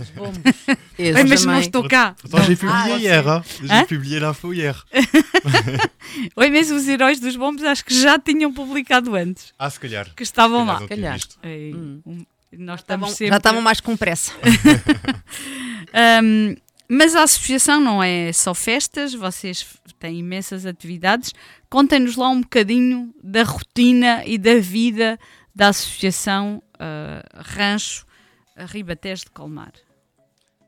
os bombos. Et Oui, mais je mange ton cas. Pourtant, j'ai publié Ah, hier. hein. J'ai Hein publié l'info hier. Oui, mas os heróis dos bombos acho que já tinham publicado antes. Ah, se calhar. Que estavam Se calhar lá. calhar. Hum. nós Estavam- estamos sempre... Já estavam mais com pressa. Um, mas a associação não é só festas, vocês têm imensas atividades. Contem-nos lá um bocadinho da rotina e da vida da associação uh, Rancho Ribatejo de Colmar.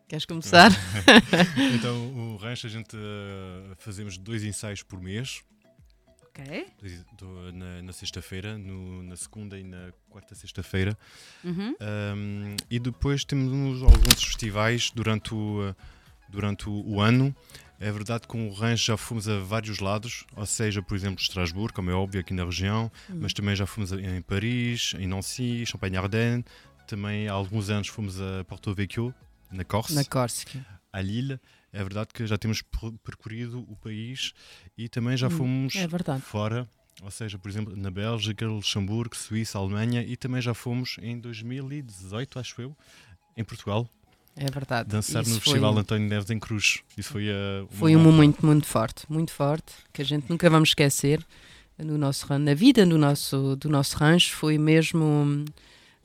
Queres começar? Então, o rancho a gente eh, fazemos dois ensaios por mês. Ok? na, na sexta-feira, na segunda e na quarta sexta-feira. Uhum. Um, e depois temos uns- alguns festivais durante o, uh, durante o, o ano. É verdade que com o rancho já fomos a vários lados, ou seja, por exemplo, Estrasburgo, como é óbvio aqui na região, mas também já fomos em Paris, em Nancy, Champagne-Ardenne. Também há alguns anos fomos a Porto Vecchio, na Corse, Na Córcega. a Lille. É verdade que já temos per- percorrido o país e também já Hum, fomos É verdade. fora, ou seja, por exemplo, na Bélgica, Luxemburgo, Suíça, Alemanha e também já fomos em 2018, acho eu, em Portugal, É verdade. dançar Isso no foi- Festival António Neves em Cruz. Isso foi, uh, uma Foi um momento muito forte, muito forte, que a gente nunca vamos esquecer no nosso na vida do nosso do nosso rancho. Foi mesmo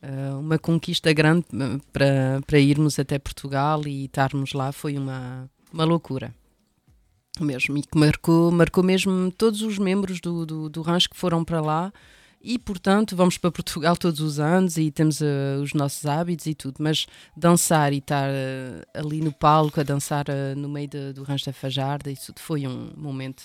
ah, uma conquista grande hum, para para irmos até Portugal e estarmos lá. Foi uma uma loucura mesmo. E que marcou marcou mesmo todos os membros do, do, do rancho que foram para lá e portanto vamos para Portugal todos os anos e temos ah, os nossos hábitos e tudo. Mas dançar e estar ah, ali no palco a dançar ah, no meio de- do rancho da Fajarda isso foi um momento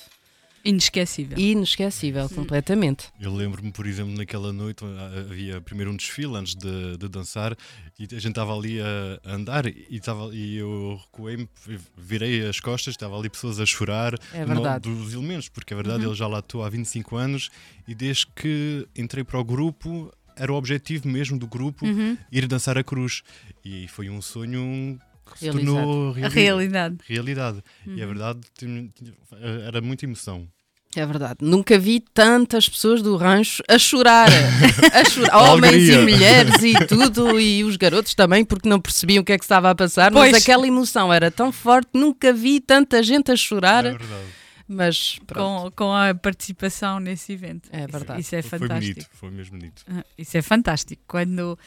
Inesquecível. Inesquecível, completamente. Eu lembro-me, por exemplo, naquela noite havia primeiro um desfile antes de, de dançar e a gente estava ali a, andar e, tava, e eu recuei-me, virei as costas, estava ali pessoas a chorar É no- dos elementos, porque é verdade, Uhum. eu já lá estou há 25 anos e desde que entrei para o grupo era o objetivo mesmo do grupo Uhum. ir dançar a cruz e foi um sonho que se tornou A reali- realidade. realidade. E é Uhum. verdade, tinha- tinha- era muita emoção. É verdade. Nunca vi tantas pessoas do rancho a chorar. a chorar. Homens e mulheres e tudo. E os garotos também, porque não percebiam o que é que estava a passar. Pois. Mas aquela emoção era tão forte. Nunca vi tanta gente a chorar. É verdade. Mas. Com, com a participação nesse evento. É Isso- verdade. Isso, é Foi fantástico. bonito, foi mesmo bonito. Ah, Isso é fantástico. Quando.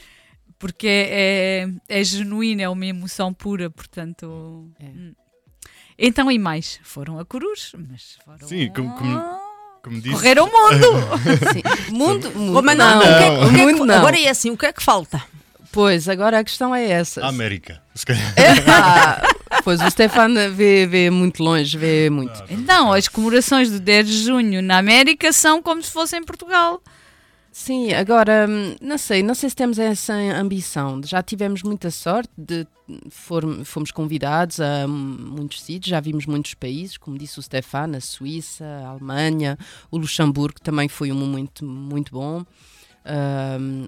Porque é, é, é genuíno, é uma emoção pura, portanto. É. hum. Então, e mais? Foram a Corus, mas foram. Sim, como- como- Como disse, Correram o mundo! Sim. Mundo, mundo Oh, mas não. não, o que é que- o que é que- Mundo não. Agora é assim, o que é que falta? Pois, agora a questão é essa. a América. Se calhar. Ah, pois o Stefan vê, vê muito longe, vê muito. Então, as comemorações do 10 de junho na América são como se fossem em Portugal. Sim, agora hum, não sei, não sei se temos essa ambição. Já tivemos muita sorte de fomos convidados a muitos sítios, já vimos muitos países, como disse o Stefan, a Suíça, a Alemanha, o Luxemburgo também foi um momento muito bom. Hum,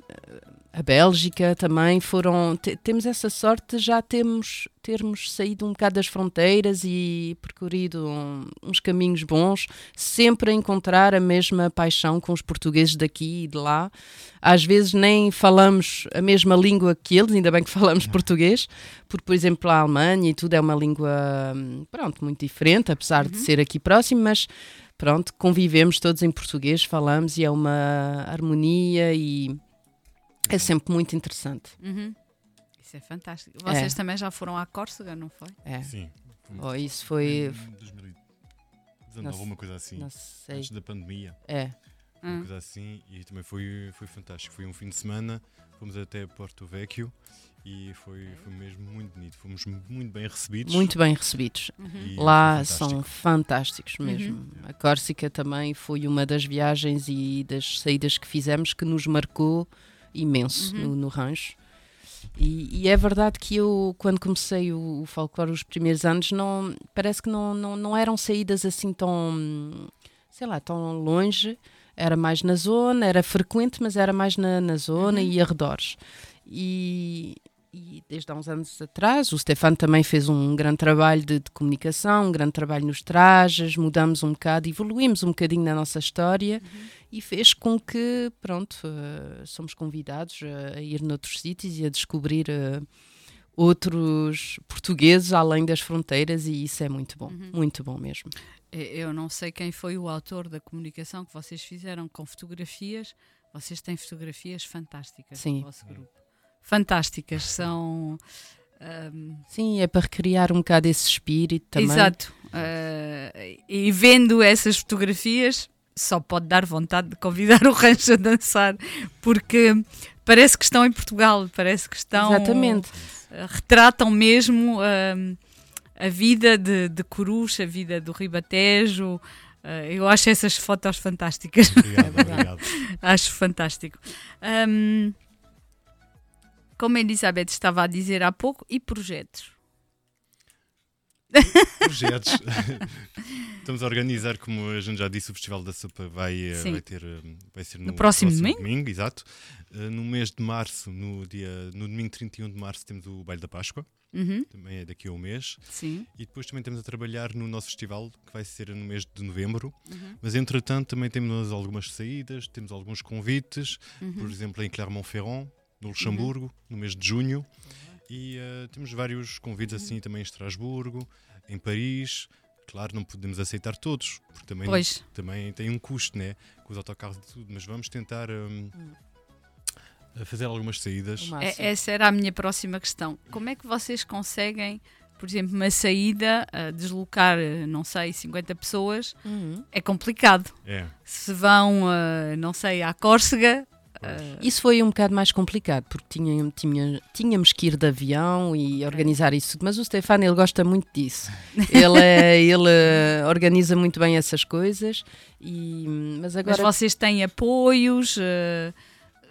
a Bélgica também foram. te- temos essa sorte de já temos, termos saído um bocado das fronteiras e percorrido um- uns caminhos bons, sempre a encontrar a mesma paixão com os portugueses daqui e de lá. Às vezes nem falamos a mesma língua que eles, ainda bem que falamos português, porque, por exemplo, a Alemanha e tudo é uma língua, hum, pronto, muito diferente, apesar de ser aqui próximo, mas pronto, convivemos todos em português, falamos e é uma harmonia e é sempre muito interessante. Uhum. Isso é fantástico. Vocês É. também já foram à Córcega, não foi? É. Sim. Oh, isso foi. Em 2019, Não uma coisa assim. Não sei. Antes da pandemia. É. Uma Ah. coisa assim. E também foi, foi fantástico. Foi um fim de semana. Fomos até Porto Vecchio. E foi, foi mesmo muito bonito. Fomos muito bem recebidos. Muito bem recebidos. e Lá foi são fantástico. fantásticos mesmo. A Córcega também foi uma das viagens e das saídas que fizemos que nos marcou imenso no, no rancho. E, e é verdade que eu, quando comecei o, o folclore, os primeiros anos, não, parece que não, não, não eram saídas assim tão, sei lá, tão longe. Era mais na zona, era frequente, mas era mais na, na zona e arredores. E, e desde há uns anos atrás, o Stefano também fez um grande trabalho de, de comunicação, um grande trabalho nos trajes, mudamos um bocado, evoluímos um bocadinho na nossa história e fez com que, pronto, eh, somos convidados a, ir noutros sítios e a descobrir eh, outros portugueses além das fronteiras e isso é muito bom, muito bom mesmo. Eu não sei quem foi o autor da comunicação que vocês fizeram com fotografias. Vocês têm fotografias fantásticas Sim. no vosso grupo. Fantásticas, são. ahm, Sim, é para recriar um bocado esse espírito também. Exato. Eh, e vendo essas fotografias, só pode dar vontade de convidar o rancho a dançar, porque parece que estão em Portugal, parece que estão. Exatamente. eh, retratam mesmo ahm, a vida de, de Corus, a vida do Ribatejo. Eh, eu acho essas fotos fantásticas. Obrigado, obrigado. acho fantástico. Ahm, como a Elizabeth estava a dizer há pouco, e projetos? Projetos. Estamos a organizar, como a gente já disse, o Festival da Sopa vai, eh, Sim. vai, ter, eh, vai ser no, No próximo domingo? exato. Eh, No mês de março, no, dia, no domingo 31 de março, temos o Baile da Páscoa. Uhum, Também é daqui a um mês. sim. E depois também estamos a trabalhar no nosso festival, que vai ser no mês de novembro. Uhum. Mas entretanto também temos algumas saídas, temos alguns convites, Uhum. por exemplo em Clermont-Ferrand, no Luxemburgo, no mês de junho. E eh, temos vários convites Uhum. assim também em Estrasburgo, em Paris. Claro, não podemos aceitar todos, porque também, Pois. também tem um custo, né? Com os autocarros e tudo. Mas vamos tentar hum, a fazer algumas saídas. É- essa era a minha próxima questão. Como é que vocês conseguem, por exemplo, uma saída, a deslocar, eh, não sei, 50 pessoas? Uhum. É complicado. É. Se vão, eh, não sei, à Córcega, Uh, Isso foi um bocado mais complicado, porque tinha, tinha, tínhamos que ir de avião e organizar isso tudo. Mas o Stefano, ele gosta muito disso. Ele, é- ele eh, organiza muito bem essas coisas. E, mas agora. mas vocês têm apoios? uh,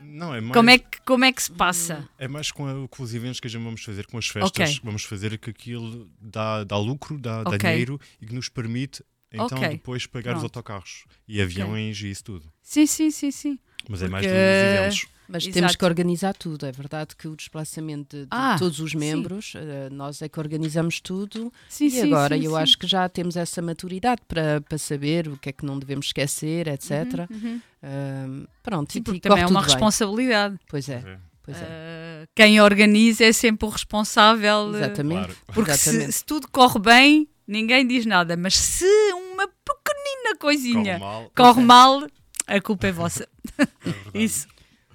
Não, é mais, como, é que, como é que se passa? é mais com, a- com os eventos que a gente vamos fazer, com as festas. Ok. Vamos fazer que aquilo dá, dá lucro, dá, dá Ok. dinheiro e que nos permite então Ok. depois pagar os Pronto. autocarros e aviões e isso tudo. Sim, sim, sim, sim. Mas é mais Porque- dos eventos. Mas Exato. temos que organizar tudo. É verdade que o desplaçamento de, de Ah, todos os membros, eh, nós é que organizamos tudo. sim e sim, agora sim, eu sim. acho que já temos essa maturidade para, para saber o que é que não devemos esquecer, etc. Uhum. Ahm, pronto, Sim, e, porque e também é uma bem. responsabilidade. Pois é, É, pois é. Uh, quem organiza é sempre o responsável. uh, Exatamente. claro. Porque se, Exatamente. se tudo corre bem, ninguém diz nada. Mas se uma pequenina coisinha Corre mal. corre mal, a culpa é vossa. é. Isso.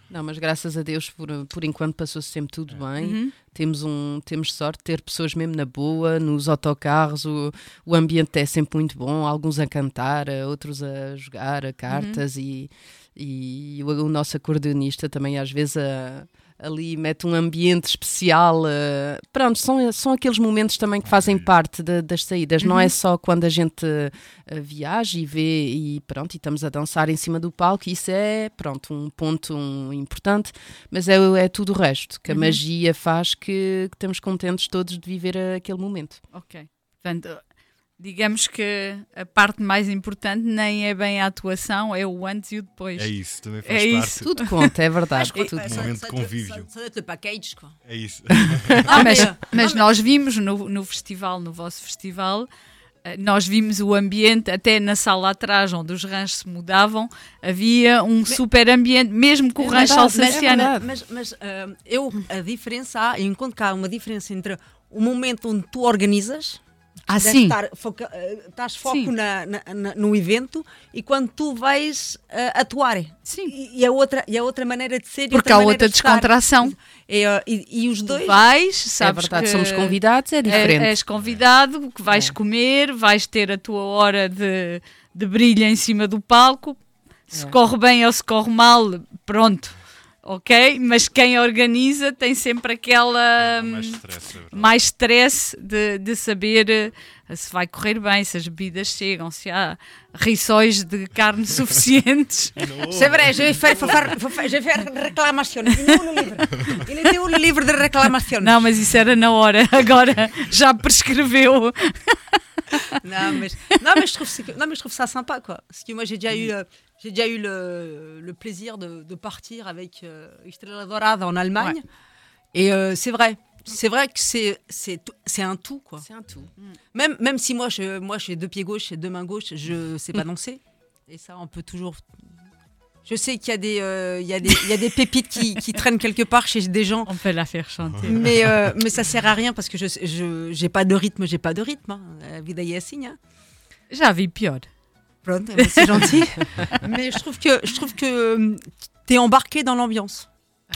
Não, mas graças a Deus, por, por enquanto passou-se sempre tudo bem. Uhum. Temos, um, temos sorte de ter pessoas mesmo na boa, nos autocarros, o, o ambiente é sempre muito bom, alguns a cantar, outros a jogar a cartas e, e o, o nosso acordeonista também às vezes a- ali mete um ambiente especial. eh, pronto, são, são aqueles momentos também que fazem parte da- das saídas, não é só quando a gente eh, viaja e vê e pronto, e estamos a dançar em cima do palco, isso é pronto, um ponto um, importante, mas é, é tudo o resto, que a magia faz que, que estamos contentes todos de viver aquele momento. Ok. Portanto, digamos que a parte mais importante nem é bem a atuação, é o antes e o depois. É isso, também faz É parte. isso. Tudo conta, é verdade. Crois tudo que ça- momento de convívio. Package. É isso. Ah, mas, mais, mas ah, nós vimos no, no festival, no vosso festival, eh, nós vimos o ambiente, até na sala atrás, onde os ranchos se mudavam, havia um super ambiente, mesmo com o rancho mas é alsaciano. verdade. Mas, mas ah, eu, a diferença há, eu encontro que há uma diferença entre o momento onde tu organizas, Ah, sim. estar foca- ah, estás foco Sim. na, na- no evento e quando tu vais ah, atuar. Sim. E, e a outra, e a outra maneira de ser e Porque há outra de descontração. É, ah, e, e os Tu dois. vais, É sabes verdade, que somos convidados, é é- diferente. és convidado, que vais É. comer, vais ter a tua hora de, de brilho em cima do palco. Se É. corre bem ou se corre mal, pronto. Ok? Mas quem organiza tem sempre aquela. Mais hum, stress, é mais stress de, de saber eh, se vai correr bem, se as bebidas chegam, se há riçóis de carne suficientes. Vrai, je vais faire, faut faire, faut faire- je vais faire réclamation. Il est où le livre Il était où le livre de réclamation Não, mas isso era na hora, agora já prescreveu. Non, mais, non, mais je trouve, que- non, mais je trouve ça sympa, quoi. Parce que moi, j'ai déjà eu, j'ai déjà eu le, le plaisir de, de partir avec euh, en Allemagne. Et euh, c'est vrai. C'est vrai que c'est, c'est, tout- c'est un tout, quoi. C'est un tout. Même, même si moi, je, moi, j'ai deux pieds gauches et deux mains gauches, je sais pas danser. Et ça, on peut toujours. Je sais qu'il y a des, euh, il y a des, il y a des pépites qui, qui traînent quelque part chez des gens. On peut la faire chanter. Mais, euh, mais ça sert à rien parce que je je j'ai pas de rythme, j'ai pas de rythme. Hein. La vida assim, hein. Já ben, c'est gentil. mais je trouve que je trouve que tu es embarqué dans l'ambiance.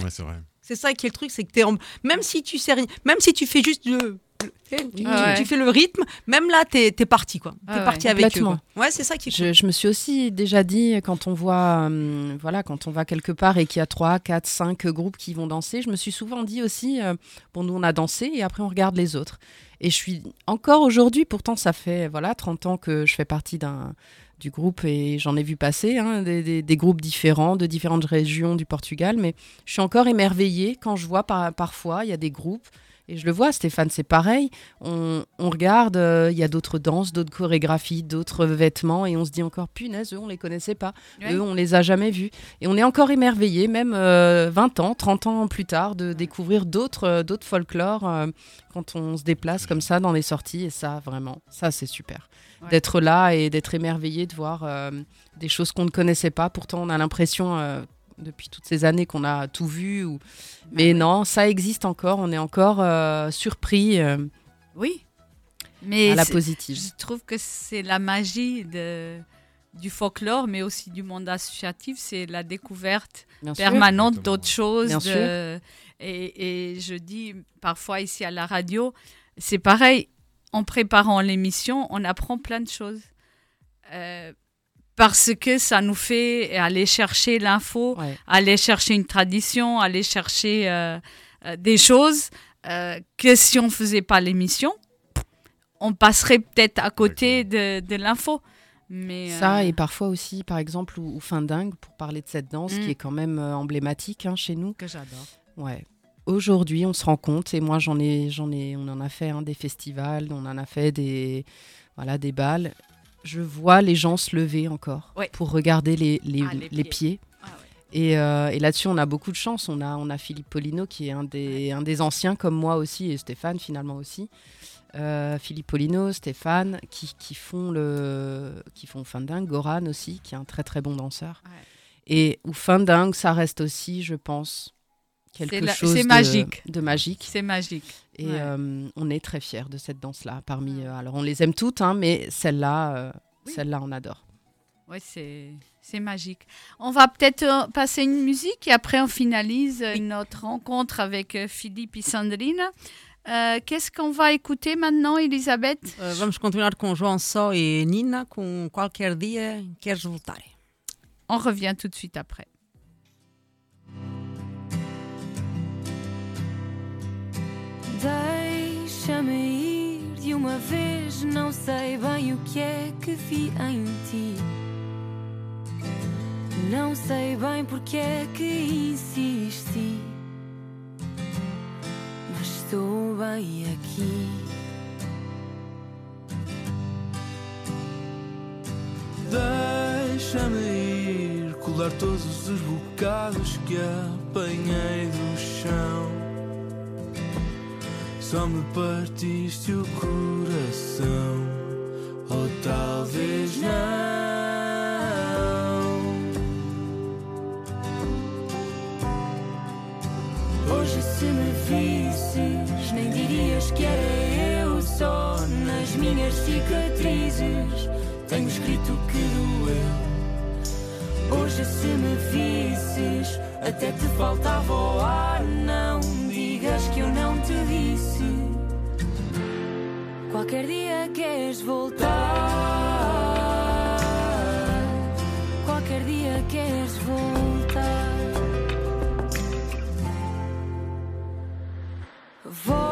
Ouais, c'est vrai. C'est ça qui est le truc, c'est que t'es en... même si tu sais rien, même si tu fais juste le, tu, tu- Ah ouais. tu fais le rythme, même là t'es es parti quoi. T'es Ah ouais, parti avec eux. quoi. Ouais, c'est ça qui est Je, je me suis aussi déjà dit, quand on voit, hum, voilà, quand on va quelque part et qu'il y a 3, 4, 5 groupes qui vont danser, je me suis souvent dit aussi, euh, bon, nous on a dansé et après on regarde les autres. Et je suis encore aujourd'hui, pourtant ça fait voilà 30 ans que je fais partie d'un du groupe et j'en ai vu passer hein, des, des- des groupes différents de différentes régions du Portugal, mais je suis encore émerveillée quand je vois par- parfois il y a des groupes et je le vois, Stéphane, c'est pareil. On, on regarde, euh, il y a d'autres danses, d'autres chorégraphies, d'autres vêtements, et on se dit encore, punaise, eux, on les connaissait pas. Ouais. Eux, on les a jamais vus. Et on est encore émerveillé, même euh, 20 ans, 30 ans plus tard, de découvrir d'autres euh, d'autres folklores euh, quand on se déplace comme ça dans les sorties. Et ça, vraiment, ça, c'est super. Ouais. D'être là et d'être émerveillé, de voir euh, des choses qu'on ne connaissait pas. Pourtant, on a l'impression, euh, depuis toutes ces années, qu'on a tout vu. Ou... Mais non, ça existe encore. On est encore euh, surpris euh, Oui. Mais à la positive. je trouve que c'est la magie de, du folklore, mais aussi du monde associatif, c'est la découverte Bien permanente d'autres choses. Bien de- et, et je dis parfois ici à la radio, c'est pareil, en préparant l'émission, on apprend plein de choses. Euh, parce que ça nous fait aller chercher l'info, Ouais. aller chercher une tradition, aller chercher euh, euh, des choses euh, que si on faisait pas l'émission, on passerait peut-être à côté de, de l'info. Mais Ça, euh, et parfois aussi, par exemple, ou, ou Fin dingue, pour parler de cette danse Mm. qui est quand même euh, emblématique hein, chez nous. que j'adore. Ouais. Aujourd'hui, on se rend compte, et moi j'en ai, j'en ai, on en a fait hein, des festivals, on en a fait des, voilà, des balles. Je vois les gens se lever encore Ouais. pour regarder les, les, Ah, les les pieds. pieds. Ah ouais. Et, euh, et là-dessus, on a beaucoup de chance. On a, on a Philippe Polino qui est un des, un des anciens comme moi aussi, et Stéphane finalement aussi. Euh, Philippe Polino, Stéphane, qui, qui font le, qui font Findingue, Goran aussi, qui est un très très bon danseur. Et où Findingue, ça reste aussi, je pense, quelque C'est la- chose c'est de, magique. de magique. C'est magique. Et Ouais. euh, on est très fiers de cette danse-là. Parmi, euh, alors on les aime toutes, hein, mais celle-là, euh, Oui. celle-là, on adore. Oui, c'est c'est magique. On va peut-être passer une musique et après on finalise notre rencontre avec Philippe et Sandrine. Euh, Qu'est-ce qu'on va écouter maintenant, Elisabeth? Vamos continuar com João Só e Nina com Qualquer Dia Queres Voltar. On revient tout de suite après. Deixa-me ir de uma vez, não sei bem o que é que vi em ti. Não sei bem porque é que insisti, mas estou bem aqui. Deixa-me ir colar todos os bocados que apanhei do chão. Só me partiste o coração, ou talvez não. Hoje, se me visses, nem dirias que era eu só nas minhas cicatrizes. Tenho escrito que doeu. Hoje, se me visses, até te faltava o ar. Não digas que eu não Qualquer dia queres voltar. Qualquer dia queres voltar. Volto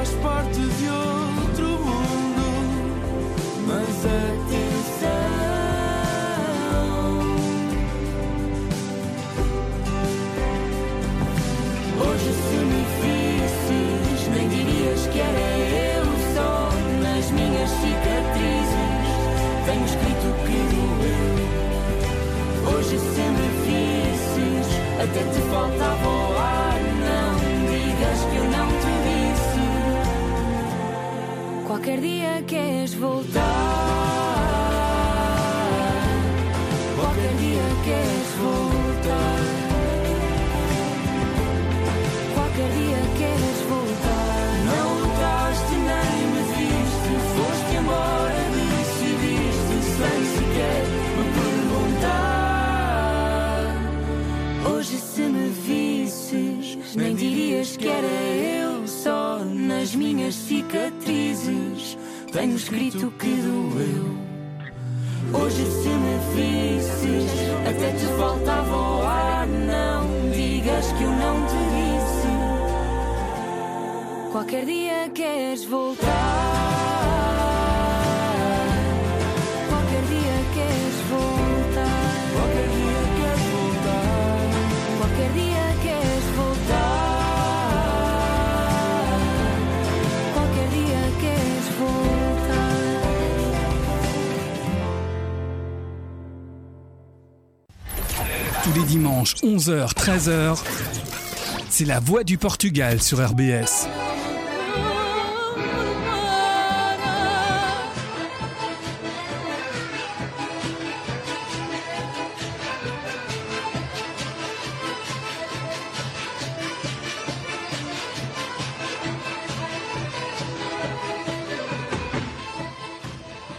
faz parte de outro mundo, mas atenção. Hoje se me visses, nem dirias que era eu só nas minhas cicatrizes. Tenho escrito que doeu. Hoje se me visses, até te faltava Qualquer dia queres voltar. Qualquer dia queres voltar. Qualquer dia queres voltar. Não lutaste nem me viste, foste embora, decidiste sem sequer me perguntar. Hoje se me visses, nem dirias que era eu nas minhas cicatrizes. Tenho escrito que doeu. Hoje se me visses, até te faltava o ar. Não digas que eu não te disse. Qualquer dia queres voltar. Qualquer dia queres voltar. Qualquer dia queres voltar. Qualquer dia Tous les dimanches, 11h, 13h, c'est la voix du Portugal sur RBS.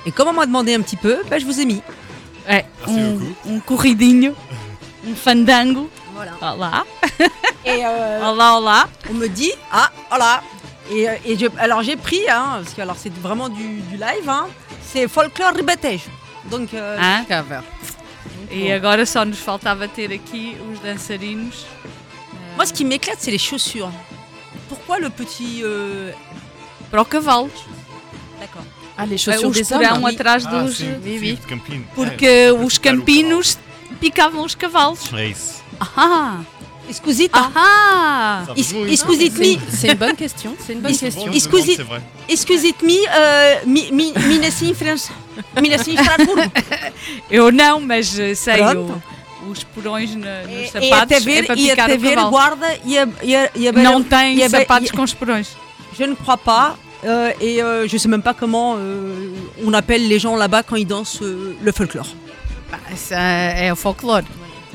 Et comme on m'a demandé un petit peu, bah, je vous ai mis. Ouais, on, beaucoup um fandango. Voilà. Olá, Et euh, on me dit, ah, voilà. Et, euh, et je- alors j'ai pris, hein, parce que alors c'est vraiment du, du live, hein, c'est folklore ribetej. Donc, euh, Hã? Cover. E agora só nos faltava ter aqui os dançarinos. moi ce qui m'éclate, c'est les chaussures. Pourquoi le petit. euh, Para o cavalo. D'accord. Ah, les É, chaussures des hommes. esporão atrás Ah, dos. sim, Campino. Porque os campinos picavam os cavalos. cavalo. É isso. Ah! Excusez-moi. Ah! Is- va muito. excusez-moi. C'est une bonne question. C'est une bonne question. c'est vrai. Excusez-moi, euh, mi, mi, mi nasci em França. Mi nasci em Estrasburgo. Eu não, mas eh, sei Pronto. o- os porões na- nos E, e sapatos até é para e ver cavalo. guarda e a, e a, e a Não tem e a- sapatos e- com esperões. Je ne crois pas. euh, et euh, je sais même pas comment euh, on appelle les gens là-bas quand ils dansent euh, le folklore. Isso é, é o folclore.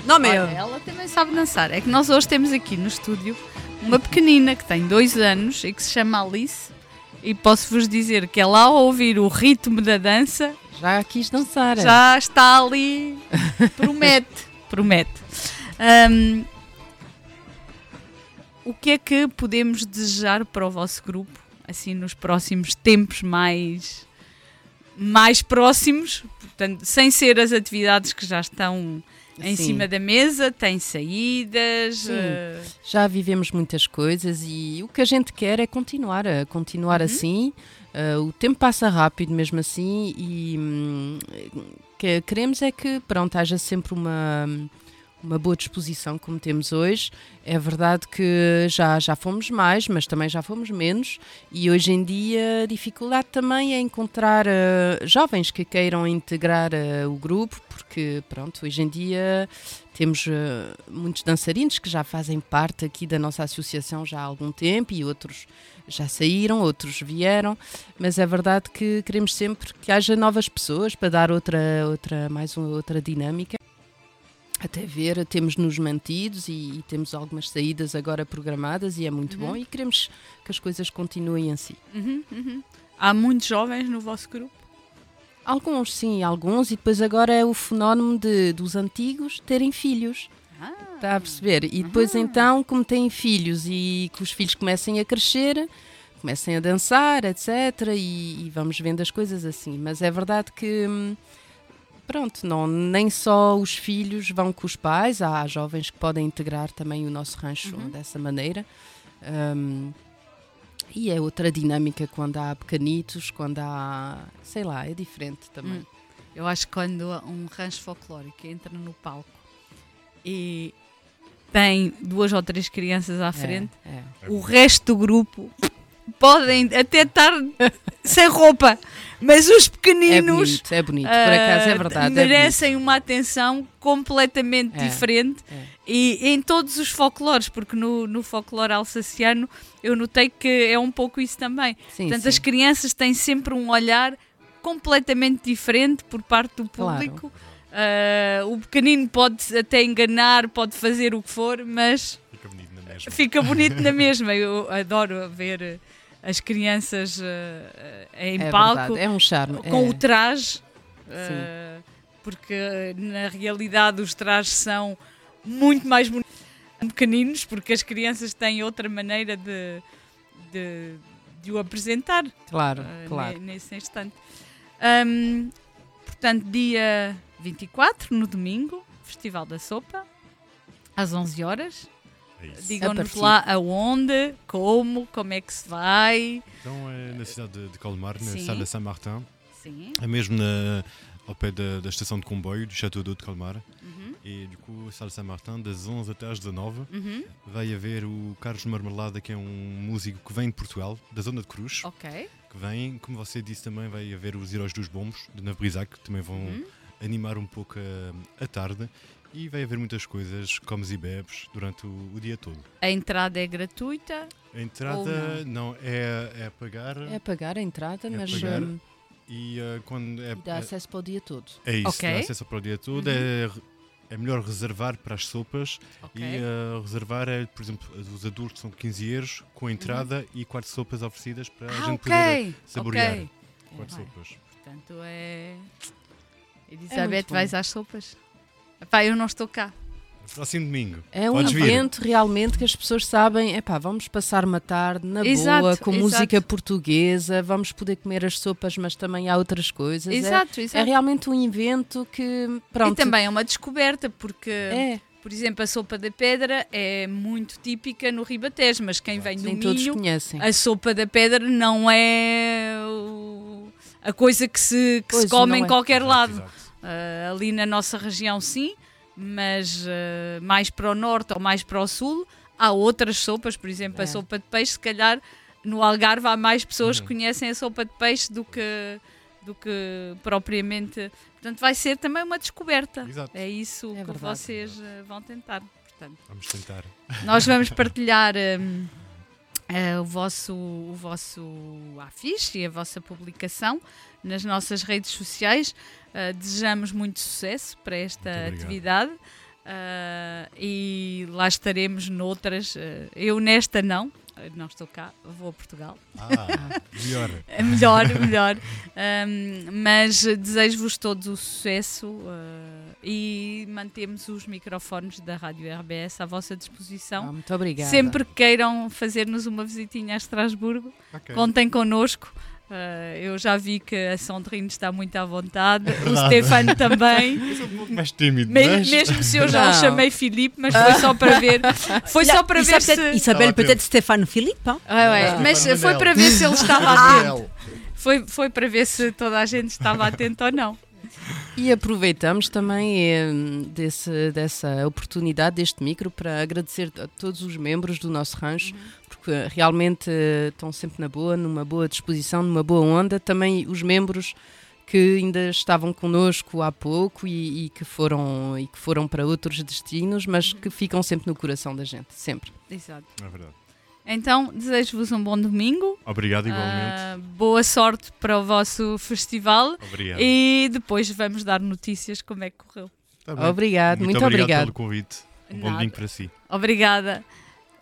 Olha, euh, ela também sabe dançar. É que nós hoje temos aqui no estúdio uma pequenina que tem dois anos e que se chama Alice. E posso-vos dizer que ela, ao ouvir o ritmo da dança, Já quis dançar. já está ali. Promete, promete. Ahm, o que é que podemos desejar para o vosso grupo, assim, nos próximos tempos mais, mais próximos? Portanto, sem ser as atividades que já estão em Sim. cima da mesa, tem saídas. Eh, Já vivemos muitas coisas e o que a gente quer é continuar, a continuar assim. Uh, o tempo passa rápido mesmo assim e hum, que queremos é que pronto, haja sempre uma, uma boa disposição como temos hoje. É verdade que já, já fomos mais, mas também já fomos menos e hoje em dia a dificuldade também é encontrar uh, jovens que queiram integrar uh, o grupo, porque pronto, hoje em dia temos uh, muitos dançarinos que já fazem parte aqui da nossa associação já há algum tempo e outros já saíram, outros vieram, mas é verdade que queremos sempre que haja novas pessoas para dar outra, outra mais uma outra dinâmica. Até ver, temos nos mantidos e, e temos algumas saídas agora programadas e é muito bom e queremos que as coisas continuem assim. uhum, uhum. Há muitos jovens no vosso grupo? Alguns, sim, alguns, e depois agora é o fenómeno de, dos antigos terem filhos. Está a perceber? E depois então, como têm filhos e que os filhos comecem a crescer, comecem a dançar, etc. E, e vamos vendo as coisas assim. Mas é verdade que, hum, pronto, não, nem só os filhos vão com os pais, há jovens que podem integrar também o nosso rancho dessa maneira. Hum, e é outra dinâmica quando há pequenitos, quando há, sei lá, é diferente também. Hum. Eu acho que quando um rancho folclórico entra no palco e tem duas ou três crianças à frente, É, é. o resto do grupo podem até estar sem roupa, mas os É pequeninos bonito, é bonito, por acaso é ah, verdade. é merecem uma atenção completamente É, diferente é. e em todos os folclores, porque no, no folclore alsaciano eu notei que é um pouco isso também. Sim, Portanto, sim. as crianças têm sempre um olhar completamente diferente por parte do Claro. público. Ah, o pequenino pode até enganar, pode fazer o que for, mas Fica bonito na mesma. fica bonito na mesma. Eu adoro ver as crianças ah, em é palco verdade, é um charme. com é. o traje, ah, porque na realidade os trajes são muito mais bonitos pequeninos, porque as crianças têm outra maneira de, de, de o apresentar Claro, ah, claro. ne- nesse instante. Ahm, portanto, dia 24, no domingo, Festival da Sopa, às 11 horas. É. Digam-nos partir. lá aonde, como, como é que se vai. Então é na cidade de, de Colmar, na Sim. Sala Saint-Martin. Sim. É mesmo na, ao pé da, da estação de comboio do Château d'Eau de Colmar. Uhum, E du coup, Salle Saint-Martin, das 11 até às 19, uhum. vai haver o Carlos Marmelada, que é um músico que vem de Portugal, da zona de Cruz. Ok. Que vem, como você disse também, vai haver os Heróis dos Bombos, de Navrizac, que também vão Uhum. animar um pouco a, a tarde. E vai haver muitas coisas, comes e bebes, durante o, o dia todo. A entrada é gratuita. A entrada não, é, é pagar É pagar a entrada, É mas pagar. hum, e uh, quando é, e dá é, acesso para o dia todo. é isso, Ok. dá acesso para o dia todo. Uhum. É, é melhor reservar para as sopas Ok. e uh, reservar, é, por exemplo, os adultos são 15 euros com a entrada e quatro sopas oferecidas para a ah, gente poder ok. saborear. ok. quatro vai. sopas. Portanto, é. muito Elizabeth, bom. vais às sopas? Epá, eu não estou cá. Próximo domingo. É um Podes vir. evento realmente que as pessoas sabem, epá, vamos passar uma tarde na Exato, boa, com exato. música portuguesa, vamos poder comer as sopas, mas também há outras coisas. É- Exato, É, exato. realmente um evento que, pronto, E também é uma descoberta, porque, é, por exemplo, a sopa da pedra é muito típica no Ribatejo, mas quem vem do nem todos Minho, conhecem. a sopa da pedra não é o- a coisa que se, que se come em é. qualquer Exato, lado. exato. Ah, ali na nossa região, sim, mas ah, mais para o norte ou mais para o sul, há outras sopas, por exemplo, a É. sopa de peixe, se calhar no Algarve há mais pessoas Uhum. que conhecem a sopa de peixe do que, do que propriamente. Portanto, vai ser também uma descoberta. Exato. É isso É que verdade. vocês ah, vão tentar. Portanto, Vamos tentar. nós vamos partilhar hum, eh, o, vosso, o vosso afiche e a vossa publicação nas nossas redes sociais. Uh, desejamos muito sucesso para esta atividade uh, e lá estaremos noutras. uh, eu nesta não, não estou cá, vou a Portugal. Ah, melhor. É melhor, melhor. Um, mas desejo-vos todos o sucesso uh, e mantemos os microfones da Rádio RBS à vossa disposição. Ah, muito obrigada. Sempre que queiram fazer-nos uma visitinha a Estrasburgo, Ok. contem connosco. Uh, eu já vi que a Sondrine está muito à vontade, o. Stefano também. Eu sou um pouco mais tímido, Me- mas... mesmo se eu já o Não. chamei Filipe, mas foi só para ver. Foi só para ver se. s'appelle Ah, peut-être Philippe. hein. Ah, Ah. mas Stefano foi para ver se ele estava Ah. atento. Foi, foi para ver se toda a gente estava atenta ou não. E aproveitamos também eh, desse, dessa oportunidade, deste micro, para agradecer a todos os membros do nosso rancho, porque realmente eh, estão sempre na boa, numa boa disposição, numa boa onda. Também os membros que ainda estavam connosco há pouco e, e que foram, e que foram para outros destinos, mas que ficam sempre no coração da gente, sempre. Exato. É verdade. Então, desejo-vos um bom domingo. Obrigado igualmente. Ah, boa sorte para o vosso festival. Obrigado. E depois vamos dar notícias como é que correu. Tá. Obrigado, muito, obrigado obrigado. pelo convite. Um bom Nada. domingo para si. Obrigada.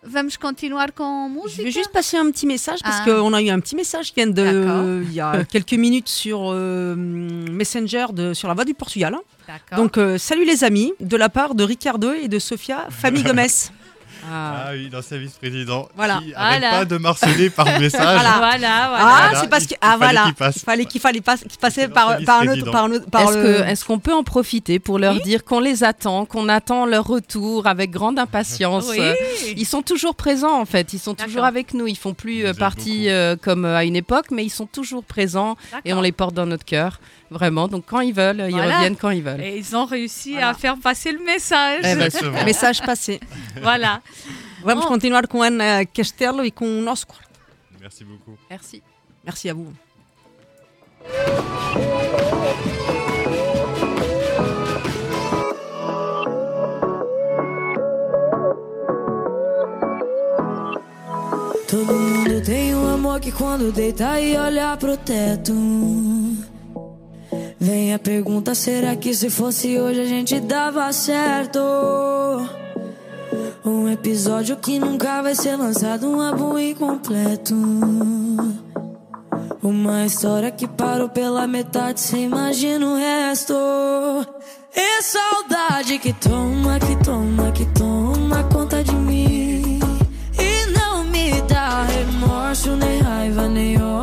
Vamos continuar com Je música? veux juste passer un petit message parce Ah. qu'on a eu un petit message qui vient de il y a quelques minutes sur euh, Messenger de, sur la voix du Portugal. D'accord. Donc euh, salut les amis de la part de Ricardo et de Sofia Famille Gomez. Ah, Ah oui, l'ancien vice-président Voilà. qui arrête Voilà. pas de marceler par message. voilà, voilà. Ah, Voilà, c'est parce que ah fallait voilà, qu'il passe. il fallait qu'il fallait pas qu'il passait C'est par, par un autre vice-président. par un autre par Est-ce le- que- est-ce qu'on peut en profiter pour leur dire qu'on les attend, qu'on attend leur retour avec grande impatience? Oui. Ils sont toujours présents en fait, ils sont toujours avec nous. Ils font plus Ils euh, partie euh, comme euh, à une époque, mais ils sont toujours présents et on les porte dans notre cœur, vraiment. Donc quand ils veulent, ils Voilà. reviennent quand ils veulent. Et ils ont réussi Voilà. à faire passer le message. Eh ben, Exactement. message passé. voilà. Vamos Bom. continuar com Ana Castelo e com o nosso quarto. Merci beaucoup. Merci. Merci à vous. Todo mundo tem um amor que quando deita e olha pro teto. Vem a pergunta: será que se fosse hoje a gente dava certo? Um episódio que nunca vai ser lançado, um álbum incompleto. Uma história que parou pela metade, cê imagina o resto. E saudade que toma, que toma, que toma conta de mim. E não me dá remorso, nem raiva, nem ódio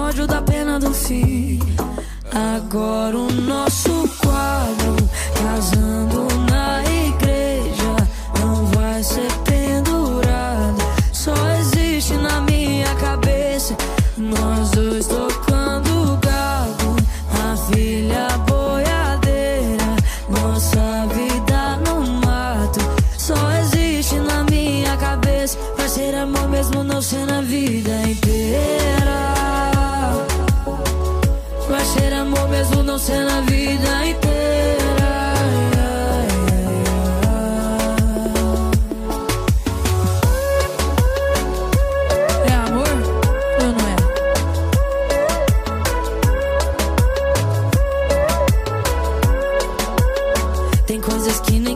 Agora o nosso quadro,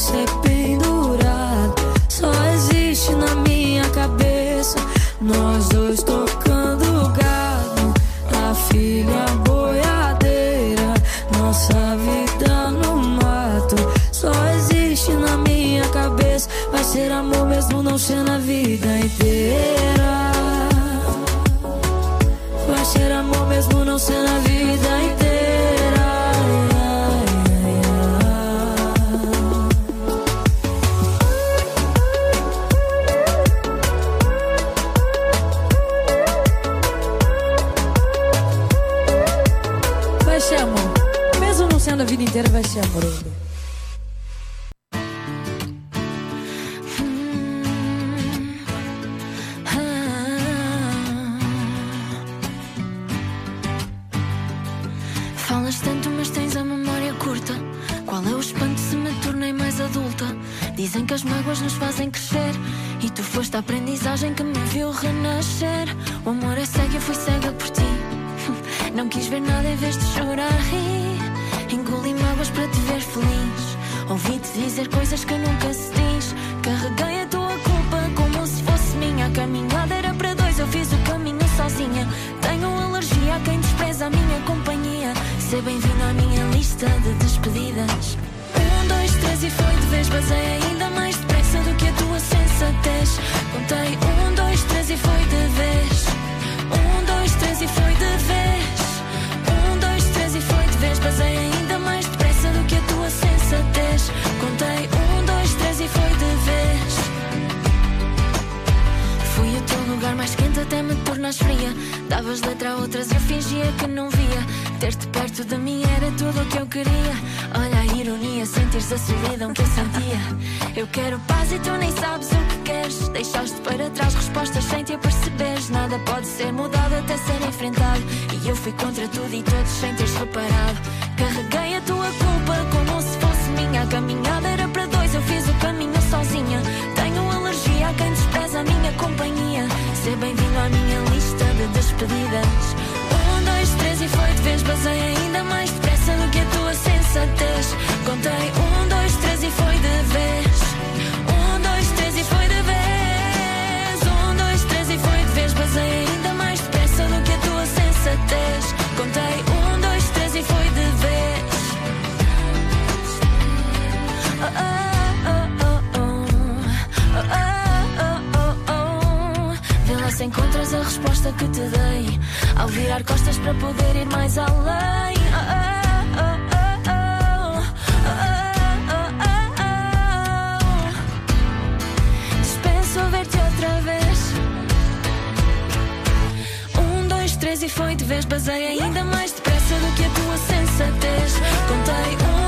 ser pendurado. Só existe na minha cabeça. Nós ainda. Falas tanto, mas tens a memória curta. Qual é o espanto se me tornei mais adulta? Dizem que as mágoas nos fazem crescer. E tu foste a aprendizagem que me viu renascer. O amor é cego, eu fui cega por ti. Não quis ver nada em vez de chorar, rir. Engoli mágoas para te ver feliz. Ouvi-te dizer coisas que nunca se diz. Carreguei a tua culpa como se fosse minha. A caminhada era para dois, eu fiz o caminho sozinha. Tenho alergia a quem despreza a minha companhia. Seja bem-vindo à minha lista de despedidas. Um, dois, três e foi de vez. Basei ainda mais depressa do que a tua sensatez. Contei um, dois, três e foi de vez. Um, dois, três e foi de vez. Um, dois, três e foi de vez. Basei mais depressa do que a tua sensatez. Contei um, lugar mais quente até me tornas fria. Davas letra a outras e eu fingia que não via. Ter-te perto de mim era tudo o que eu queria. Olha a ironia, sentires a solidão que eu sentia. Eu quero paz e tu nem sabes o que queres. Deixaste para trás respostas sem te aperceberes. Nada pode ser mudado até ser enfrentado. E eu fui contra tudo e todos sem teres reparado. Carreguei a tua culpa como se fosse minha. A caminhada era para dois, eu fiz o caminho sozinha. Tenho alergia a quem despreza a minha companhia. Seja bem-vindo à minha lista de despedidas. Um, dois, três e foi de vez. Basei ainda mais depressa do que a tua sensatez. Contei um, dois, três e foi de vez. Um, dois, três e foi de vez. Um, dois, três e foi de vez. Basei ainda mais depressa do que a tua sensatez. Contei um, dois, três e foi de vez. Oh, oh, se encontras a resposta que te dei. Ao virar costas para poder ir mais além. Oh, oh, oh. Dispenso ver-te outra vez. Um, dois, três e foi de vez. Basei ainda mais depressa do que a tua sensatez. Contei um,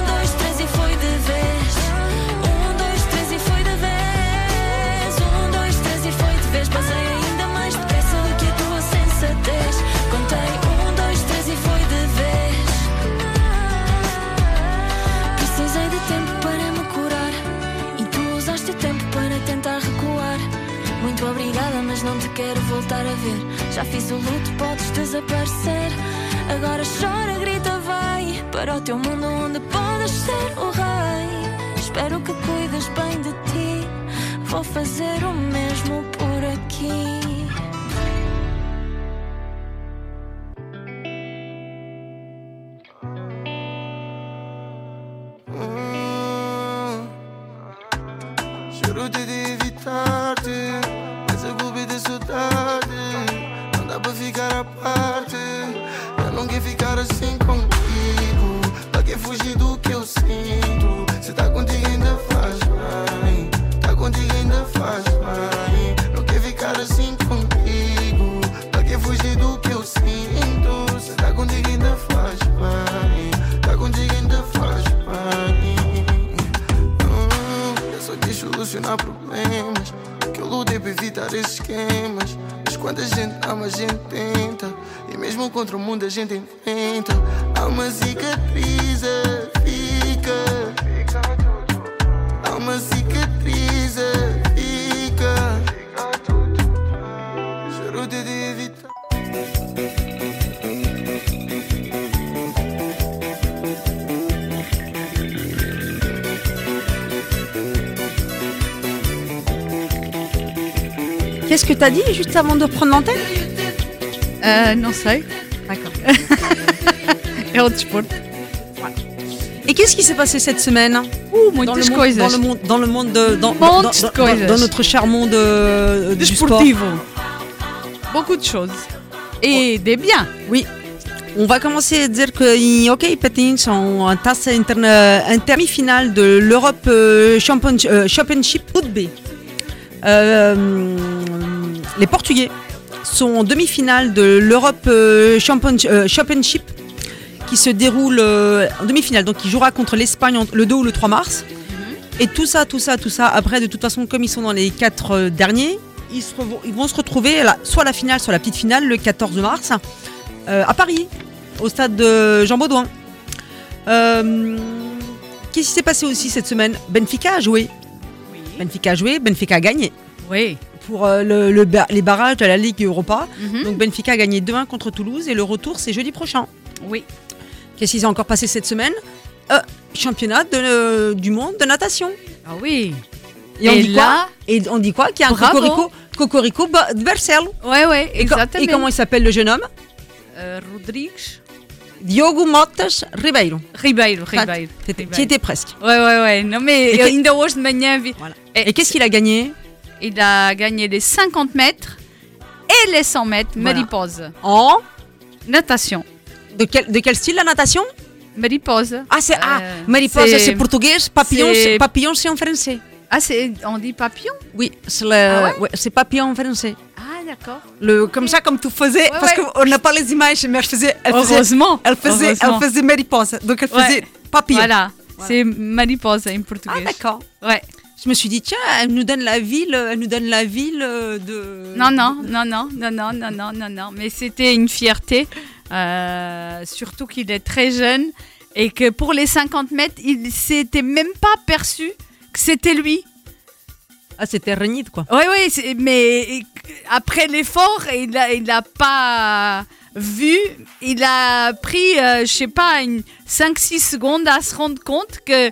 gente enfrenta. Há uma cicatriz, fica. Há uma cicatriz, fica. Juro te de evitar. Qu'est-ce que t'as dit juste avant de prendre l'antenne? Ah, não sei. D'accord. É o desporto. Et qu'est-ce qui s'est passé cette semaine Uh, dans le, monde, dans le monde, dans le monde de, dans, dans- notre cher monde euh, du sport. Desportivo. Beaucoup de choses. Et des biens. Oui. On va commencer à dire que hockey patins en tasse demi-finale de l'Europe euh, euh, Championship. Euh, les Portugais sont en demi-finale de l'Europe Champion- Championship qui se déroule euh, en demi-finale. Donc, ils jouera contre l'Espagne le 2 ou le 3 mars. Et tout ça, tout ça, tout ça, après, de toute façon, comme ils sont dans les quatre euh, derniers, ils, se ils vont se retrouver à la- soit à la finale, soit à la petite finale le 14 mars euh, à Paris, au stade de Jean Baudouin. Euh, Qu'est-ce qui s'est passé aussi cette semaine? Benfica a joué. Benfica a joué, Benfica a gagné. Oui. Pour euh, le- les barrages de la Ligue Europa. Mhm. Donc Benfica a gagné 2-1 contre Toulouse et le retour c'est jeudi prochain. Oui. Qu'est-ce qui s'est encore passé cette semaine Euh, Championnat de, euh, du monde de natation. Ah oui. Et, on Et dit là- quoi Et on dit quoi Qu'il y a un Bravo. cocorico, cocorico de Bercel. Ouais, ouais, exactement. et comment il s'appelle le jeune homme Euh, Rodrigues Diogo Motas Ribeiro. Ribeiro, Ribeiro. Tu étais presque. Ouais, ouais, ouais. Non, mais Et eu que- ainda hoje de manhã vi. Et, et qu'est-ce qu'il a gagné Il a gagné les 50 mètres et les 100 mètres Voilà. mariposa. En Natation. De quel, de quel style la natation? Mariposa. Ah, c'est ah, Euh, mariposa, c'est- portugais, papillon, c'est- papillon, c'est en français. Ah, c'est, on dit papillon? Oui, c'est Ah ouais? ouais, c'est papillon en français. Ah, d'accord. Le, comme ça, comme tu faisais, Ouais, parce qu'on n'a pas les images, mais elle faisait, elle faisait, Heureusement. elle faisait, Heureusement. elle faisait mariposa, donc elle faisait papillon. Voilà. C'est mariposa en portugais. Ah, d'accord. Ouais. Je me suis dit, tiens, elle nous donne la ville, elle nous donne la ville euh, de. Non, non, non, non, non, non, non, non, non, non. Mais c'était une fierté, euh, surtout qu'il est très jeune et que pour les 50 mètres, il s'était même pas perçu que c'était lui. Ah, c'était Renid, quoi. Oui, oui, mais après l'effort, il n'a il a pas vu, il a pris, euh, je sais pas, une 5-6 secondes à se rendre compte que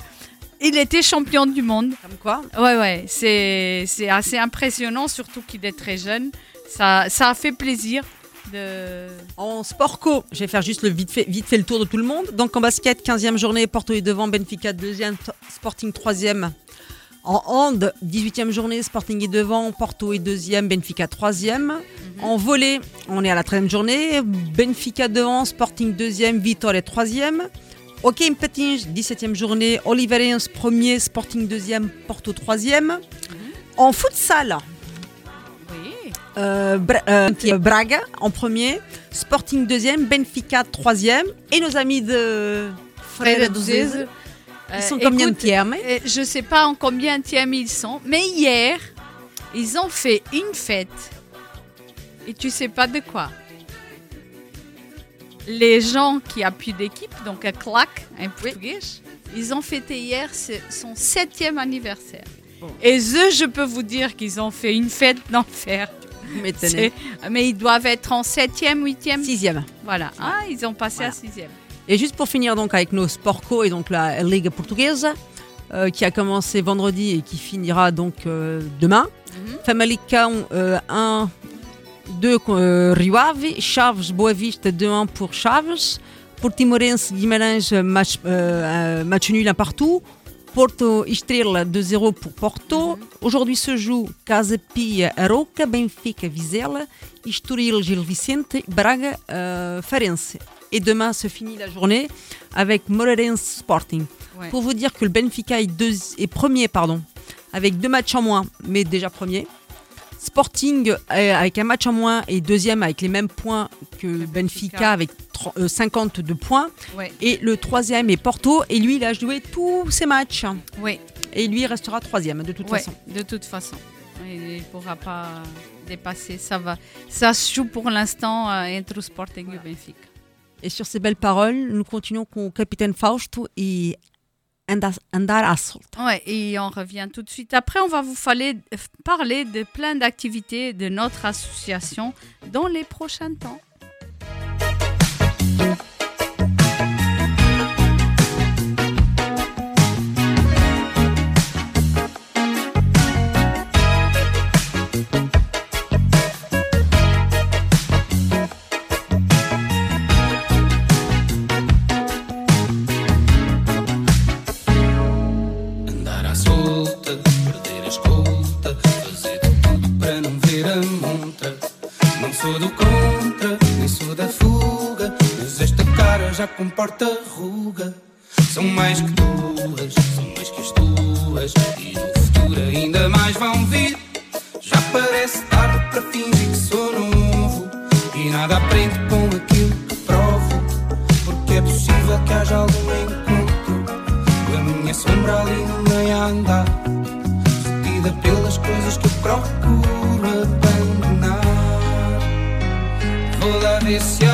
il était champion du monde. Comme quoi Ouais, ouais, c'est c'est assez impressionnant, surtout qu'il est très jeune. Ça, ça a fait plaisir de... En sport co, je vais faire juste le vite fait, vite fait le tour de tout le monde. Donc en basket, 15e journée, Porto est devant, Benfica deuxième, T- Sporting troisième. En hand, 18e journée, Sporting est devant, Porto est deuxième, Benfica troisième. En volley, on est à la 13e journée, Benfica devant, Sporting deuxième, Vitor est troisième. Hockey in patins, 17e journée, Oliveirense premier, Sporting deuxième, Porto troisième. En futsal. Euh, Bra- euh, Braga en premier, Sporting deuxième, Benfica troisième, et nos amis de Freire Freire dos dos Zez, Zez. ils sont Euh, combien de écoute, tiers euh, Je sais pas en combien de ils sont, mais hier, ils ont fait une fête. Et tu sais pas de quoi. Les gens qui appuient l'équipe, donc à claque en portugais, ils ont fêté hier son septième anniversaire. Et eux, je peux vous dire qu'ils ont fait une fête d'enfer. Mais ils doivent être en septième, huitième. Sixième. Voilà. Ah, ils ont passé Voilà. à sixième. Et juste pour finir donc avec nos sport co et donc la Ligue portugaise euh, qui a commencé vendredi et qui finira donc euh, demain. Famalicão euh, 1 2 euh, Ave, Chaves Boa Vista 2-1 pour Chaves, Portimorense Guimarães euh, match, euh, euh, match nul un partout. Porto Estrela 2-0 pour Porto. Aujourd'hui se joue Casa Pia Aroca, Benfica Vizela, Estoril Gil Vicente, Braga euh, Farense. Et demain se finit la journée avec Moreirense Sporting. Ouais. Pour vous dire que le Benfica est, deux- est premier, pardon, avec deux matchs en moins, mais déjà premier. Sporting euh, avec un match en moins et deuxième avec les mêmes points que Benfica, avec tro- euh, 52 points. Ouais. Et le troisième est Porto et lui il a joué tous ses matchs. Oui. Et lui, il restera troisième de toute Ouais, façon. de toute façon. Il ne pourra pas dépasser. Ça va. Ça se joue pour l'instant euh, entre Sporting et Benfica. Et sur ces belles paroles, nous continuons com o capitaine Fausto et Et on revient tout de suite. Après, on va vous faller- parler de plein d'activités de notre association dans les prochains temps. Não sou do contra, nem sou da fuga, mas esta cara já comporta ruga. São mais que duas, são mais que as tuas, e no futuro ainda mais vão vir. Já parece tarde para fingir que sou novo, e nada aprendo com aquilo que provo, porque é possível que haja algum encontro. Com a minha sombra ali no meio a andar Vou lá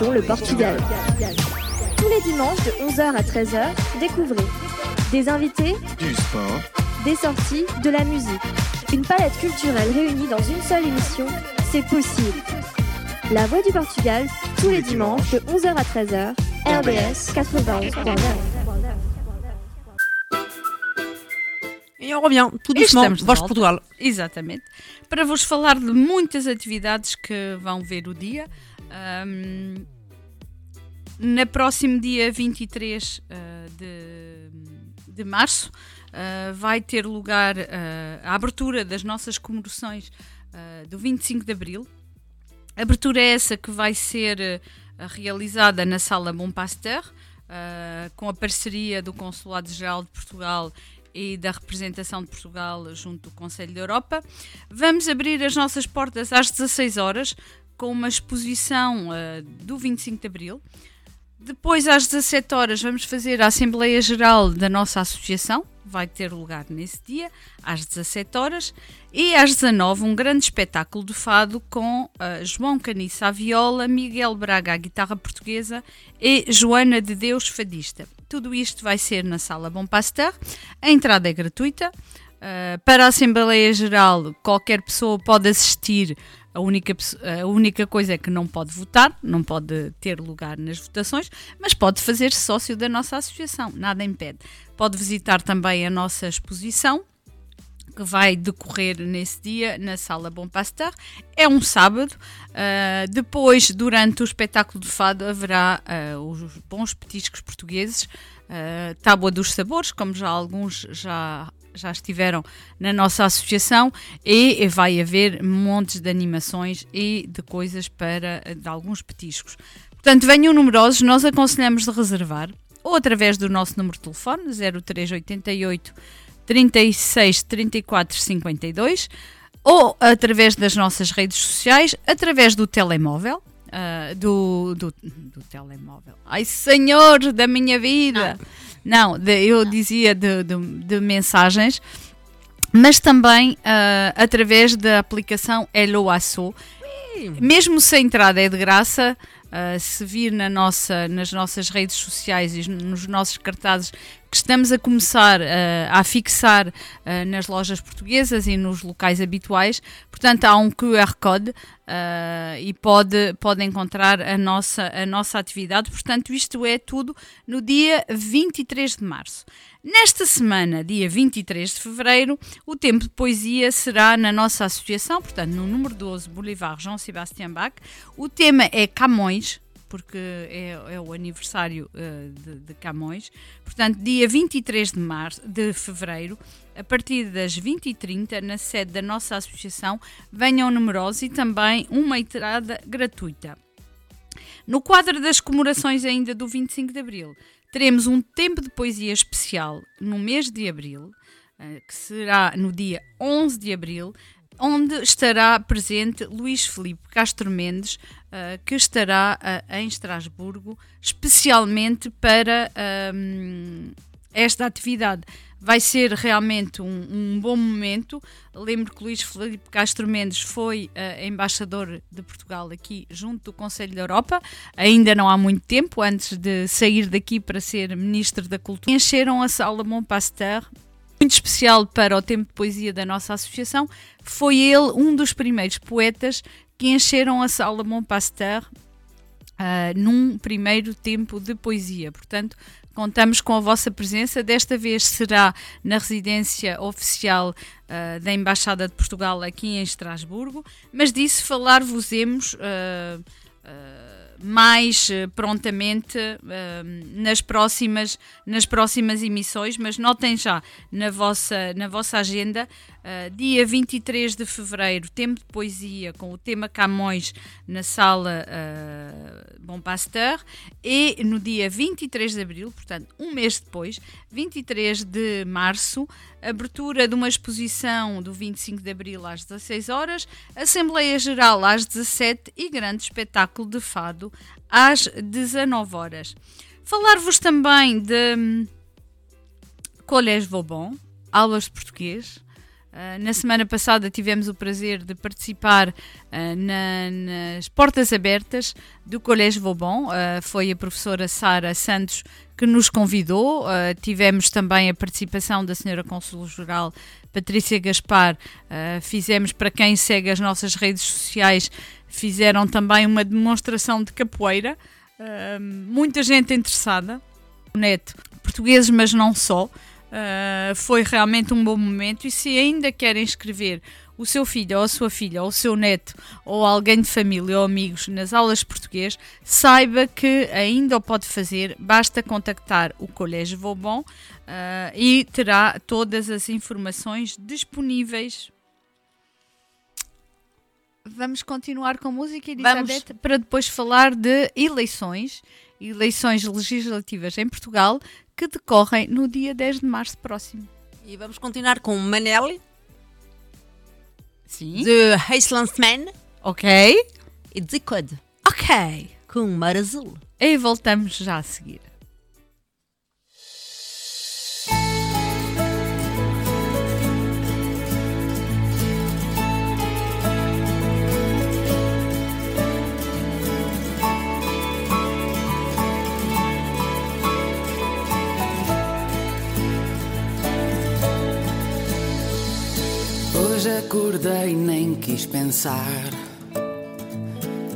Destination le Portugal. Tous les dimanches de 11h à 13h, découvrez des invités, Du sport, des sorties, de la musique. Une palette culturelle réunie dans une seule émission, c'est possible. La Voix du Portugal, tous les dimanches de 11h à 13h, RBS 91.9. Et on revient tout E doucement. Voz. Portugal. Exatamente. Para vos falar de muitas atividades que vão ver o dia. Ahm, na próximo dia 23 ah, de, de março ah, vai ter lugar ah, a abertura das nossas comemorações do 25 de Abril. Abertura é essa que vai ser realizada na Sala Bom Pasteur, com a parceria do Consulado-Geral de Portugal e da representação de Portugal junto do Conselho da Europa. Vamos abrir as nossas portas às 16 horas com uma exposição ah, do 25 de Abril. Depois, às 17 horas, vamos fazer a Assembleia Geral da nossa associação. Vai ter lugar nesse dia, às 17 horas. E às 19 um grande espetáculo de fado com uh, João Caniça à viola, Miguel Braga à guitarra portuguesa e Joana de Deus fadista. Tudo isto vai ser na Sala Bom Pasteur. A entrada é gratuita. Uh, para a Assembleia Geral, qualquer pessoa pode assistir. A única, a única coisa é que não pode votar, não pode ter lugar nas votações, mas pode fazer sócio da nossa associação, nada impede. Pode visitar também a nossa exposição, que vai decorrer nesse dia na Sala Bom Pasteur. É um sábado. Uh, depois, durante o espetáculo de fado, haverá uh, os bons petiscos portugueses, uh, Tábua dos Sabores, como já alguns já já estiveram na nossa associação e vai haver montes de animações e de coisas para de alguns petiscos. Portanto, venham numerosos, nós aconselhamos de reservar ou através do nosso número de telefone 0388 36 34 52 ou através das nossas redes sociais, através do telemóvel. Uh, do, do, do, telemóvel. Ai, senhor da minha vida! Não, de, eu dizia de, de, de, mensagens, mas também uh, através da aplicação Hello Asso. Mesmo se a entrada é de graça, uh, se vir na nossa, nas nossas redes sociais e nos nossos cartazes que estamos a começar uh, a fixar uh, nas lojas portuguesas e nos locais habituais. Portanto, há um QR Code e pode, pode encontrar a nossa, a nossa atividade. Portanto, isto é tudo no dia 23 de março. Nesta semana, dia 23 de fevereiro, o tempo de poesia será na nossa associação, portanto, no número 12, Boulevard João Sebastião Bach. O tema é Camões, porque é, é o aniversário uh, de, de, Camões. Portanto, dia 23 de, março, de fevereiro, a partir das 20h30, na sede da nossa associação, venham numerosos e também uma entrada gratuita. No quadro das comemorações ainda do 25 de Abril, teremos um tempo de poesia especial no mês de Abril, eh, que será no dia 11 de Abril, onde estará presente Luís Felipe Castro Mendes, uh, que estará uh, em Estrasburgo, especialmente para um, esta atividade. Vai ser realmente um, um, bom momento. Lembro que Luís Felipe Castro Mendes foi uh, embaixador de Portugal aqui junto do Conselho da Europa, ainda não há muito tempo, antes de sair daqui para ser Ministro da Cultura. Encheram a sala Montpasteur muito especial para o tempo de poesia da nossa associação. Foi ele um dos primeiros poetas que encheram a sala Montpasteur uh, num primeiro tempo de poesia. Portanto, contamos com a vossa presença. Desta vez será na residência oficial uh, da Embaixada de Portugal aqui em Estrasburgo, mas disso falar-vos-emos. Uh, mais uh, prontamente uh, nas, próximas, nas próximas emissões, mas notem já na vossa, na vossa agenda, uh, dia 23 de fevereiro, tempo de poesia com o tema Camões na sala Bom Pasteur, e no dia 23 de abril, portanto, um mês depois, 23 de março, abertura de uma exposição do 25 de abril às 16 horas, Assembleia Geral às 17 e grande espetáculo de fado às 19 horas. Falar-vos também de hum, Colégio Vauban, aulas de português. Uh, na semana passada tivemos o prazer de participar uh, na, nas portas abertas do Colégio Vauban. Uh, foi a professora Sara Santos que nos convidou. tivemos também a participação da senhora Consul-Geral Patrícia Gaspar. fizemos, para quem segue as nossas redes sociais, fizeram também uma demonstração de capoeira. muita gente interessada. Neto, portugueses, mas não só. Uh, foi realmente um bom momento e se ainda querem inscrever o seu filho ou a sua filha ou o seu neto ou alguém de família ou amigos nas aulas de português, saiba que ainda o pode fazer, basta contactar o Colégio Vauban uh, e terá todas as informações disponíveis. Vamos continuar com música, Elizabeth, Vamos. para depois falar de eleições, eleições legislativas em Portugal, que decorrem no dia 10 de março próximo. E vamos continuar com Manelli. Sim. De Icelandsman. Ok. E Decode. Ok. Com Mar Azul. E voltamos já a seguir. Hoje acordei, nem quis pensar.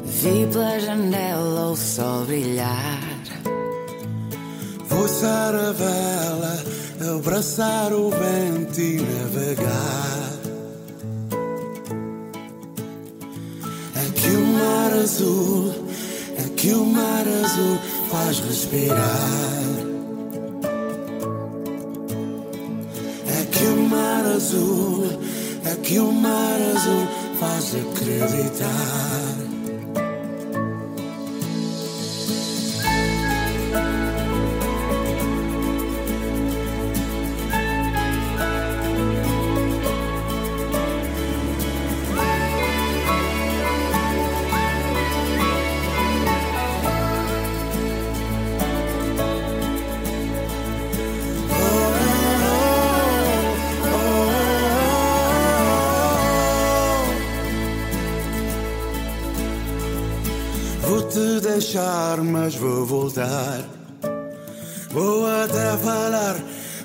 Vi pela janela o sol brilhar. Vou içar a vela, abraçar o vento e navegar. Aqui o mar azul, aqui o mar azul faz respirar. Aqui o mar azul, aqui o mar azul faz acreditar. Deixar, mas vou voltar. Vou até falar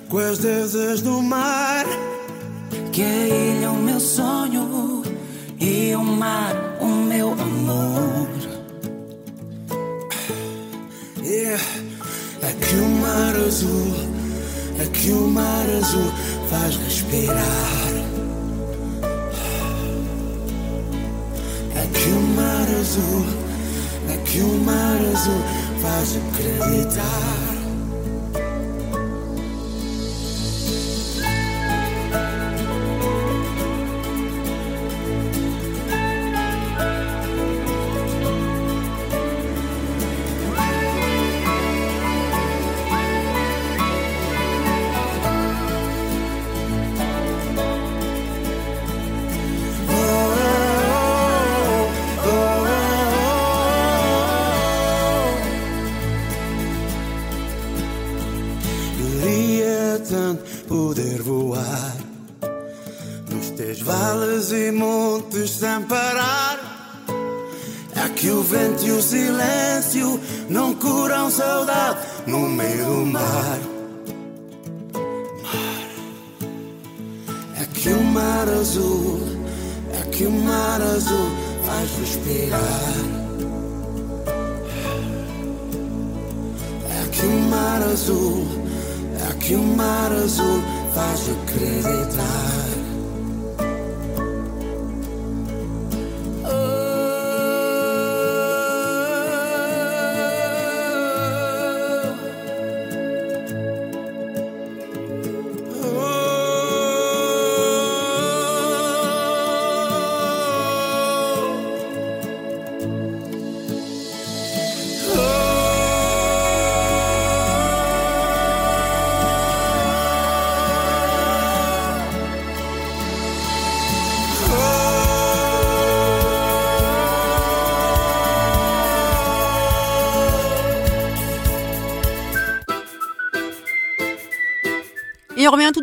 com as deusas do mar. Que a ilha é o meu sonho e o mar o meu amor. Yeah. Aqui o mar azul, aqui o mar azul faz respirar. Aqui o mar azul, aqui o mar azul faz acreditar. Curam saudade no meio do mar. Mar. Aqui o mar azul, aqui o mar azul faz respirar. Aqui o mar azul, aqui o mar azul faz acreditar.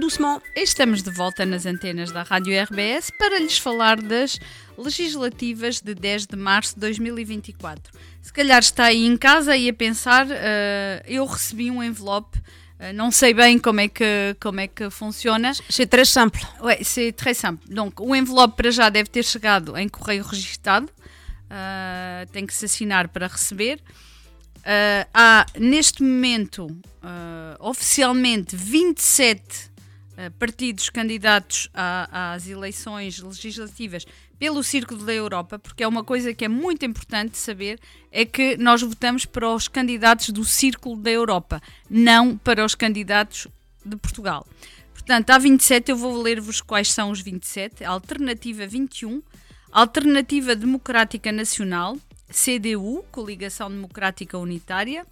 Doucement. Estamos de volta nas antenas da Rádio RBS para lhes falar das legislativas de 10 de março de 2024. Se calhar está aí em casa e a pensar, eh, eu recebi um envelope, eh, não sei bem como é que, como é que funciona. C'est très simple. Ouais, c'est très simple. Donc, o envelope para já deve ter chegado em correio registado. Ah, tem que se assinar para receber. Ah, há, neste momento, ah, oficialmente, 27 ah, partidos candidatos a- às eleições legislativas pelo Círculo da Europa, porque é uma coisa que é muito importante saber, é que nós votamos para os candidatos do Círculo da Europa, não para os candidatos de Portugal. Portanto, há 27, eu vou ler-vos quais são os 27. Alternativa 21, Alternativa Democrática Nacional, CDU, Coligação Democrática Unitária,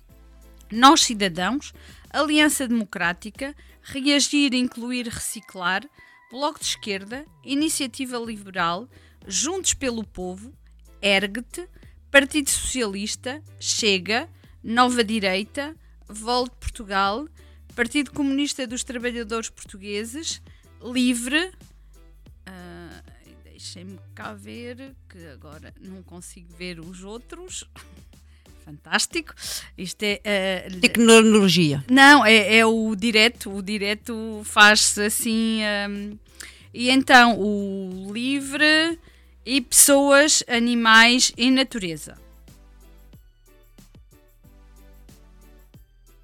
Nós Cidadãos, Aliança Democrática, Reagir, Incluir, Reciclar, Bloco de Esquerda, Iniciativa Liberal, Juntos pelo Povo, Ergt, Partido Socialista, Chega, Nova Direita, Volte Portugal, Partido Comunista dos Trabalhadores Portugueses, Livre. ah, Deixem-me cá ver, que agora não consigo ver os outros. Fantástico. Isto é. ah, Tecnologia. não, é, é o direto. O direto faz-se assim. hum, e então, o livre e pessoas, animais e natureza.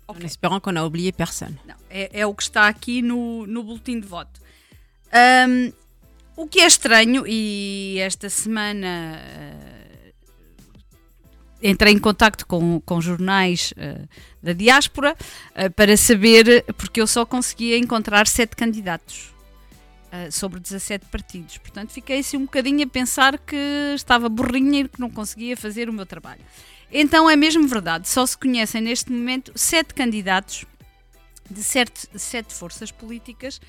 En espérant qu'on a oublié personne. Não, é, é o que está aqui no, no boletim de voto. Hum, o que é estranho, e esta semana eh, entrei em contacto com, com jornais eh, da diáspora eh, para saber, porque eu só conseguia encontrar sete candidatos eh, sobre 17 partidos. Portanto, fiquei assim um bocadinho a pensar que estava burrinha e que não conseguia fazer o meu trabalho. Então é mesmo verdade, só se conhecem neste momento sete candidatos de sete, sete forças políticas.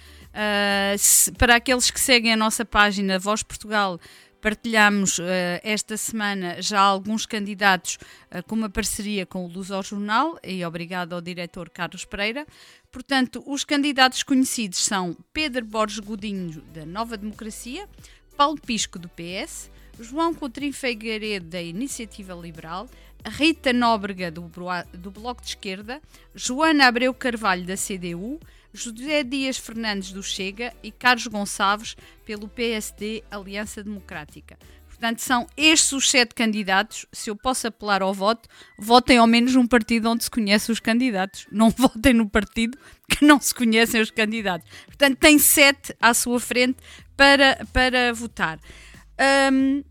Se- para aqueles que seguem a nossa página Voz Portugal, partilhamos ah, esta semana já alguns candidatos ah, com uma parceria com o Luz ao Jornal e obrigado ao diretor Carlos Pereira. Portanto, os candidatos conhecidos são Pedro Borges Godinho, da Nova Democracia, Paulo Pisco, do PS, João Coutrinho Figueiredo, da Iniciativa Liberal, Rita Nóbrega, do, do Bloco de Esquerda, Joana Abreu Carvalho, da CDU, José Dias Fernandes, do Chega e Carlos Gonçalves, pelo PSD Aliança Democrática. Portanto, são estes os sete candidatos. Se eu posso apelar ao voto, votem ao menos num partido onde se conhecem os candidatos. Não votem no partido que não se conhecem os candidatos. Portanto, tem sete à sua frente para, para votar. Hum,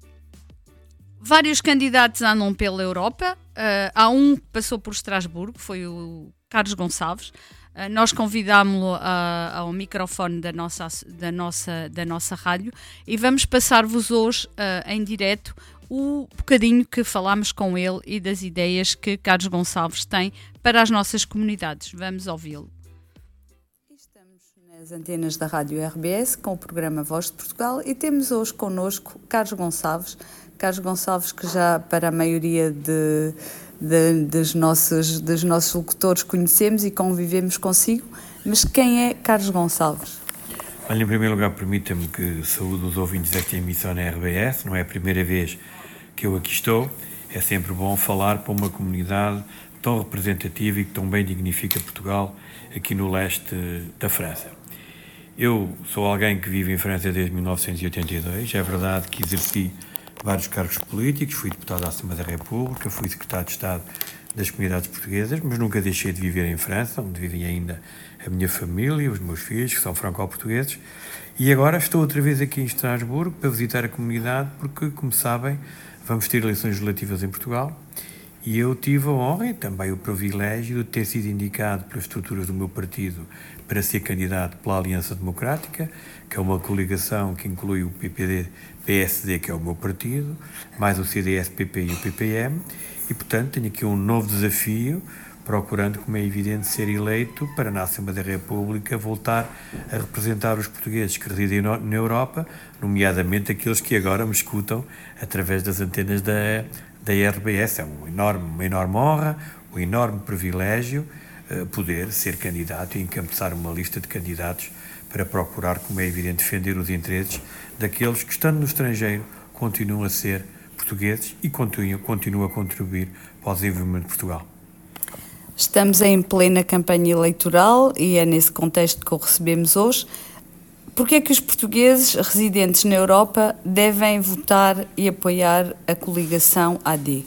vários candidatos andam pela Europa. Ah, há um que passou por Estrasburgo, foi o Carlos Gonçalves. Ah, nós convidámo-lo ao microfone da nossa, da, nossa, da nossa rádio e vamos passar-vos hoje ah, em direto o bocadinho que falámos com ele e das ideias que Carlos Gonçalves tem para as nossas comunidades. Vamos ouvi-lo. nas antenas da Rádio RBS com o programa Voz de Portugal e temos hoje connosco Carlos Gonçalves. Carlos Gonçalves que já para a maioria de, de, dos, nossos, dos nossos locutores conhecemos e convivemos consigo, mas quem é Carlos Gonçalves? Olha, em primeiro lugar, permita-me que saúde os ouvintes desta emissão na RBS. Não é a primeira vez que eu aqui estou. É sempre bom falar para uma comunidade tão representativa e que tão bem dignifica Portugal aqui no leste da França. Eu sou alguém que vive em França desde 1982. É verdade que exerci vários cargos políticos, fui deputado à Assembleia da República, fui secretário de Estado das comunidades portuguesas, mas nunca deixei de viver em França, onde vivem ainda a minha família, os meus filhos, que são franco-portugueses. E agora estou outra vez aqui em Estrasburgo para visitar a comunidade, porque, como sabem, vamos ter eleições legislativas em Portugal. E eu tive a honra e também o privilégio de ter sido indicado pelas estruturas do meu partido para ser candidato pela Aliança Democrática, que é uma coligação que inclui o PPD-PSD, que é o meu partido, mais o CDS-PP e o PPM, e portanto tenho aqui um novo desafio, procurando, como é evidente, ser eleito para na Assembleia da República voltar a representar os portugueses que residem na Europa, nomeadamente aqueles que agora me escutam através das antenas da, da RBS. É um enorme, uma enorme honra, um enorme privilégio eh, poder ser candidato e encabeçar uma lista de candidatos para procurar, como é evidente, defender os interesses daqueles que, estando no estrangeiro, continuam a ser portugueses e continuam, continuam a contribuir para o desenvolvimento de Portugal. Estamos em plena campanha eleitoral e é nesse contexto que o recebemos hoje. Por que é que os portugueses residentes na Europa devem votar e apoiar a coligação AD?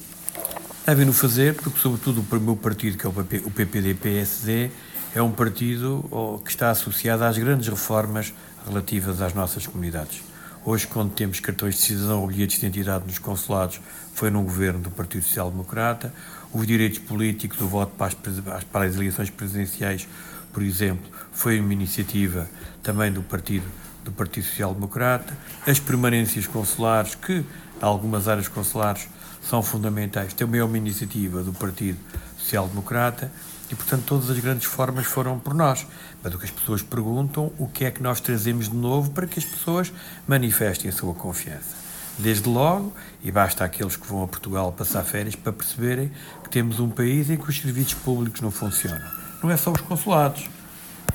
Devem-no fazer porque, sobretudo, o meu partido, que é o PP o PPD-PSD, é um partido oh, que está associado às grandes reformas relativas às nossas comunidades. Hoje, quando temos cartões de cidadão ou bilhetes de identidade nos consulados, foi num governo do Partido Social Democrata. Os direitos políticos, o voto para as, para as eleições presidenciais, por exemplo, foi uma iniciativa também do Partido, do Partido Social Democrata. As permanências consulares, que algumas áreas consulares são fundamentais, também é uma iniciativa do Partido Social Democrata. E, portanto, todas as grandes formas foram por nós. Mas o que as pessoas perguntam, o que é que nós trazemos de novo para que as pessoas manifestem a sua confiança. desde logo, e basta aqueles que vão a Portugal passar férias para perceberem que temos um país em que os serviços públicos não funcionam. Não é só os consulados,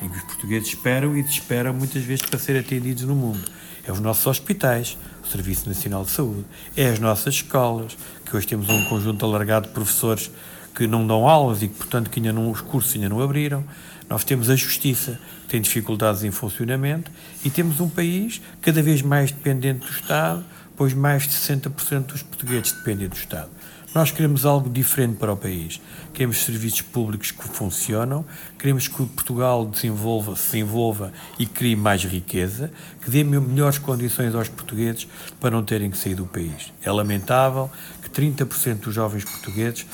em que os portugueses esperam e desesperam muitas vezes para ser atendidos no mundo. É os nossos hospitais, o Serviço Nacional de Saúde, é as nossas escolas, que hoje temos um conjunto alargado de professores que não dão aulas e que, portanto, que ainda não, os cursos ainda não abriram. Nós temos a justiça, que tem dificuldades em funcionamento, e temos um país cada vez mais dependente do Estado, pois mais de 60% dos portugueses dependem do Estado. Nós queremos algo diferente para o país. Queremos serviços públicos que funcionam, queremos que Portugal desenvolva, se desenvolva e crie mais riqueza, que dê melhores condições aos portugueses para não terem que sair do país. É lamentável que 30% dos jovens portugueses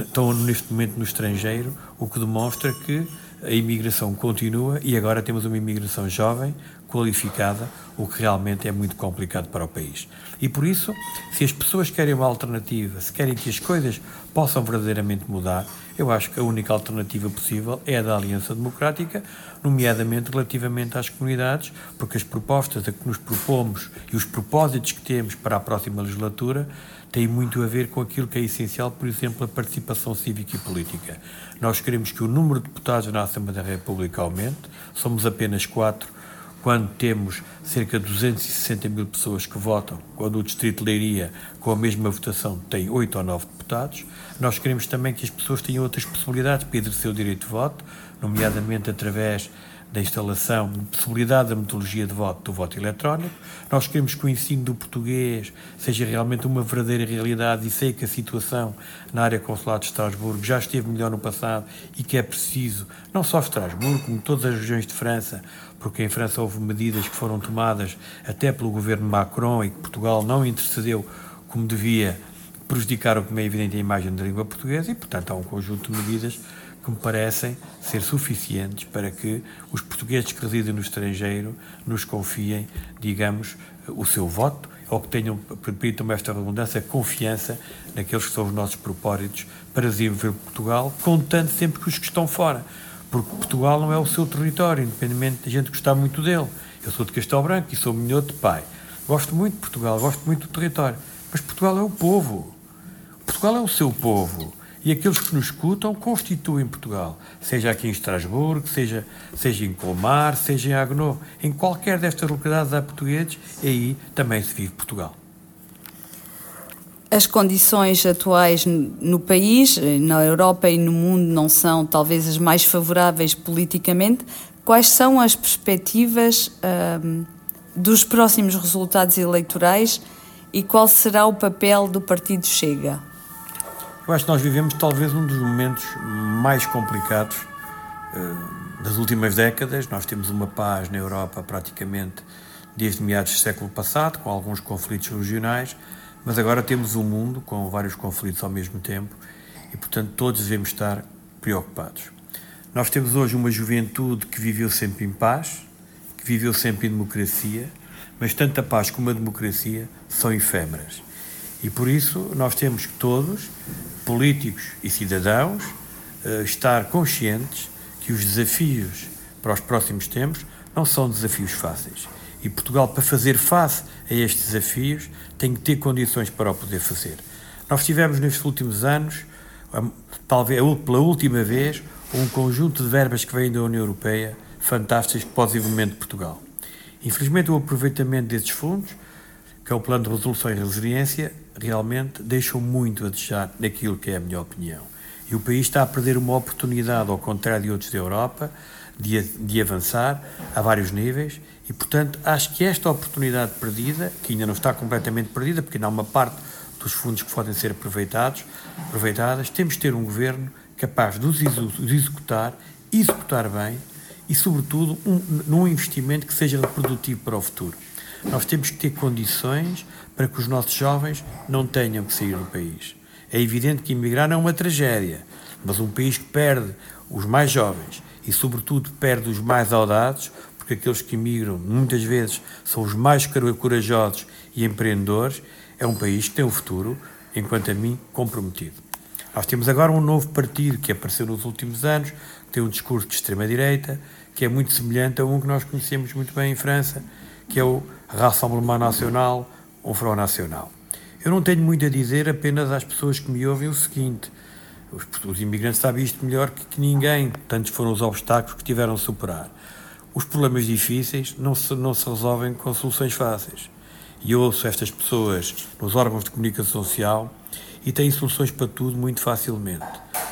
estão neste momento no estrangeiro, o que demonstra que a imigração continua e agora temos uma imigração jovem, qualificada, o que realmente é muito complicado para o país. E por isso, se as pessoas querem uma alternativa, se querem que as coisas possam verdadeiramente mudar, eu acho que a única alternativa possível é a da Aliança Democrática, nomeadamente relativamente às comunidades, porque as propostas a que nos propomos e os propósitos que temos para a próxima legislatura têm muito a ver com aquilo que é essencial, por exemplo, a participação cívica e política. Nós queremos que o número de deputados na Assembleia da República aumente, somos apenas quatro, quando temos cerca de 260 mil pessoas que votam, quando o Distrito de Leiria, com a mesma votação, tem 8 ou 9 deputados, nós queremos também que as pessoas tenham outras possibilidades para exercer o direito de voto, nomeadamente através da instalação, de possibilidade da metodologia de voto, do voto eletrónico. Nós queremos que o ensino do português seja realmente uma verdadeira realidade e sei que a situação na área consular de Estrasburgo já esteve melhor no passado e que é preciso, não só Estrasburgo, como todas as regiões de França, porque em França houve medidas que foram tomadas até pelo governo Macron e que Portugal não intercedeu como devia, prejudicaram, como é evidente, a imagem da língua portuguesa e, portanto, há um conjunto de medidas que me parecem ser suficientes para que os portugueses que residem no estrangeiro nos confiem, digamos, o seu voto ou que tenham, permitam-me esta redundância, confiança naqueles que são os nossos propósitos para desenvolver Portugal, contando sempre com os que estão fora. Porque Portugal não é o seu território, independentemente de gente gostar muito dele. Eu sou de Castelo Branco e sou minhoto de pai. Gosto muito de Portugal, gosto muito do território. Mas Portugal é o povo. Portugal é o seu povo e aqueles que nos escutam constituem Portugal, seja aqui em Estrasburgo, seja, seja em Colmar, seja em Agno. Em qualquer destas localidades há portugueses e aí também se vive Portugal. As condições atuais no país, na Europa e no mundo não são talvez as mais favoráveis politicamente. Quais são as perspectivas hum, dos próximos resultados eleitorais e qual será o papel do Partido Chega? Eu acho que nós vivemos talvez um dos momentos mais complicados uh, das últimas décadas. Nós temos uma paz na Europa praticamente desde meados do século passado, com alguns conflitos regionais, mas agora temos um mundo com vários conflitos ao mesmo tempo e, portanto, todos devemos estar preocupados. Nós temos hoje uma juventude que viveu sempre em paz, que viveu sempre em democracia, mas tanto a paz como a democracia são efêmeras. E por isso nós temos que todos políticos e cidadãos, uh, estar conscientes que os desafios para os próximos tempos não são desafios fáceis. E Portugal, para fazer face a estes desafios, tem que ter condições para o poder fazer. Nós tivemos nestes últimos anos, talvez pela última vez, um conjunto de verbas que vêm da União Europeia fantásticos para o desenvolvimento de Portugal. Infelizmente, o aproveitamento desses fundos, que é o Plano de Resolução e Resiliência, realmente deixam muito a desejar naquilo que é a minha opinião. E o país está a perder uma oportunidade, ao contrário de outros da Europa, de, de avançar a vários níveis e, portanto, acho que esta oportunidade perdida, que ainda não está completamente perdida, porque ainda há uma parte dos fundos que podem ser aproveitados, aproveitadas, temos de ter um governo capaz de os executar, executar bem e, sobretudo, um, num investimento que seja reprodutivo para o futuro. Nós temos que ter condições para que os nossos jovens não tenham que sair do país. É evidente que emigrar é uma tragédia, mas um país que perde os mais jovens e, sobretudo, perde os mais audazes, porque aqueles que emigram muitas vezes são os mais corajosos e empreendedores, é um país que tem um futuro, enquanto a mim, comprometido. Nós temos agora um novo partido que apareceu nos últimos anos, tem um discurso de extrema-direita, que é muito semelhante a um que nós conhecemos muito bem em França, que é o Rassemblement Nacional, um Front Nacional. Eu não tenho muito a dizer apenas às pessoas que me ouvem o seguinte: os, os imigrantes sabem isto melhor que, que ninguém, tantos foram os obstáculos que tiveram a superar. Os problemas difíceis não se, não se resolvem com soluções fáceis. E eu ouço estas pessoas nos órgãos de comunicação social e têm soluções para tudo muito facilmente.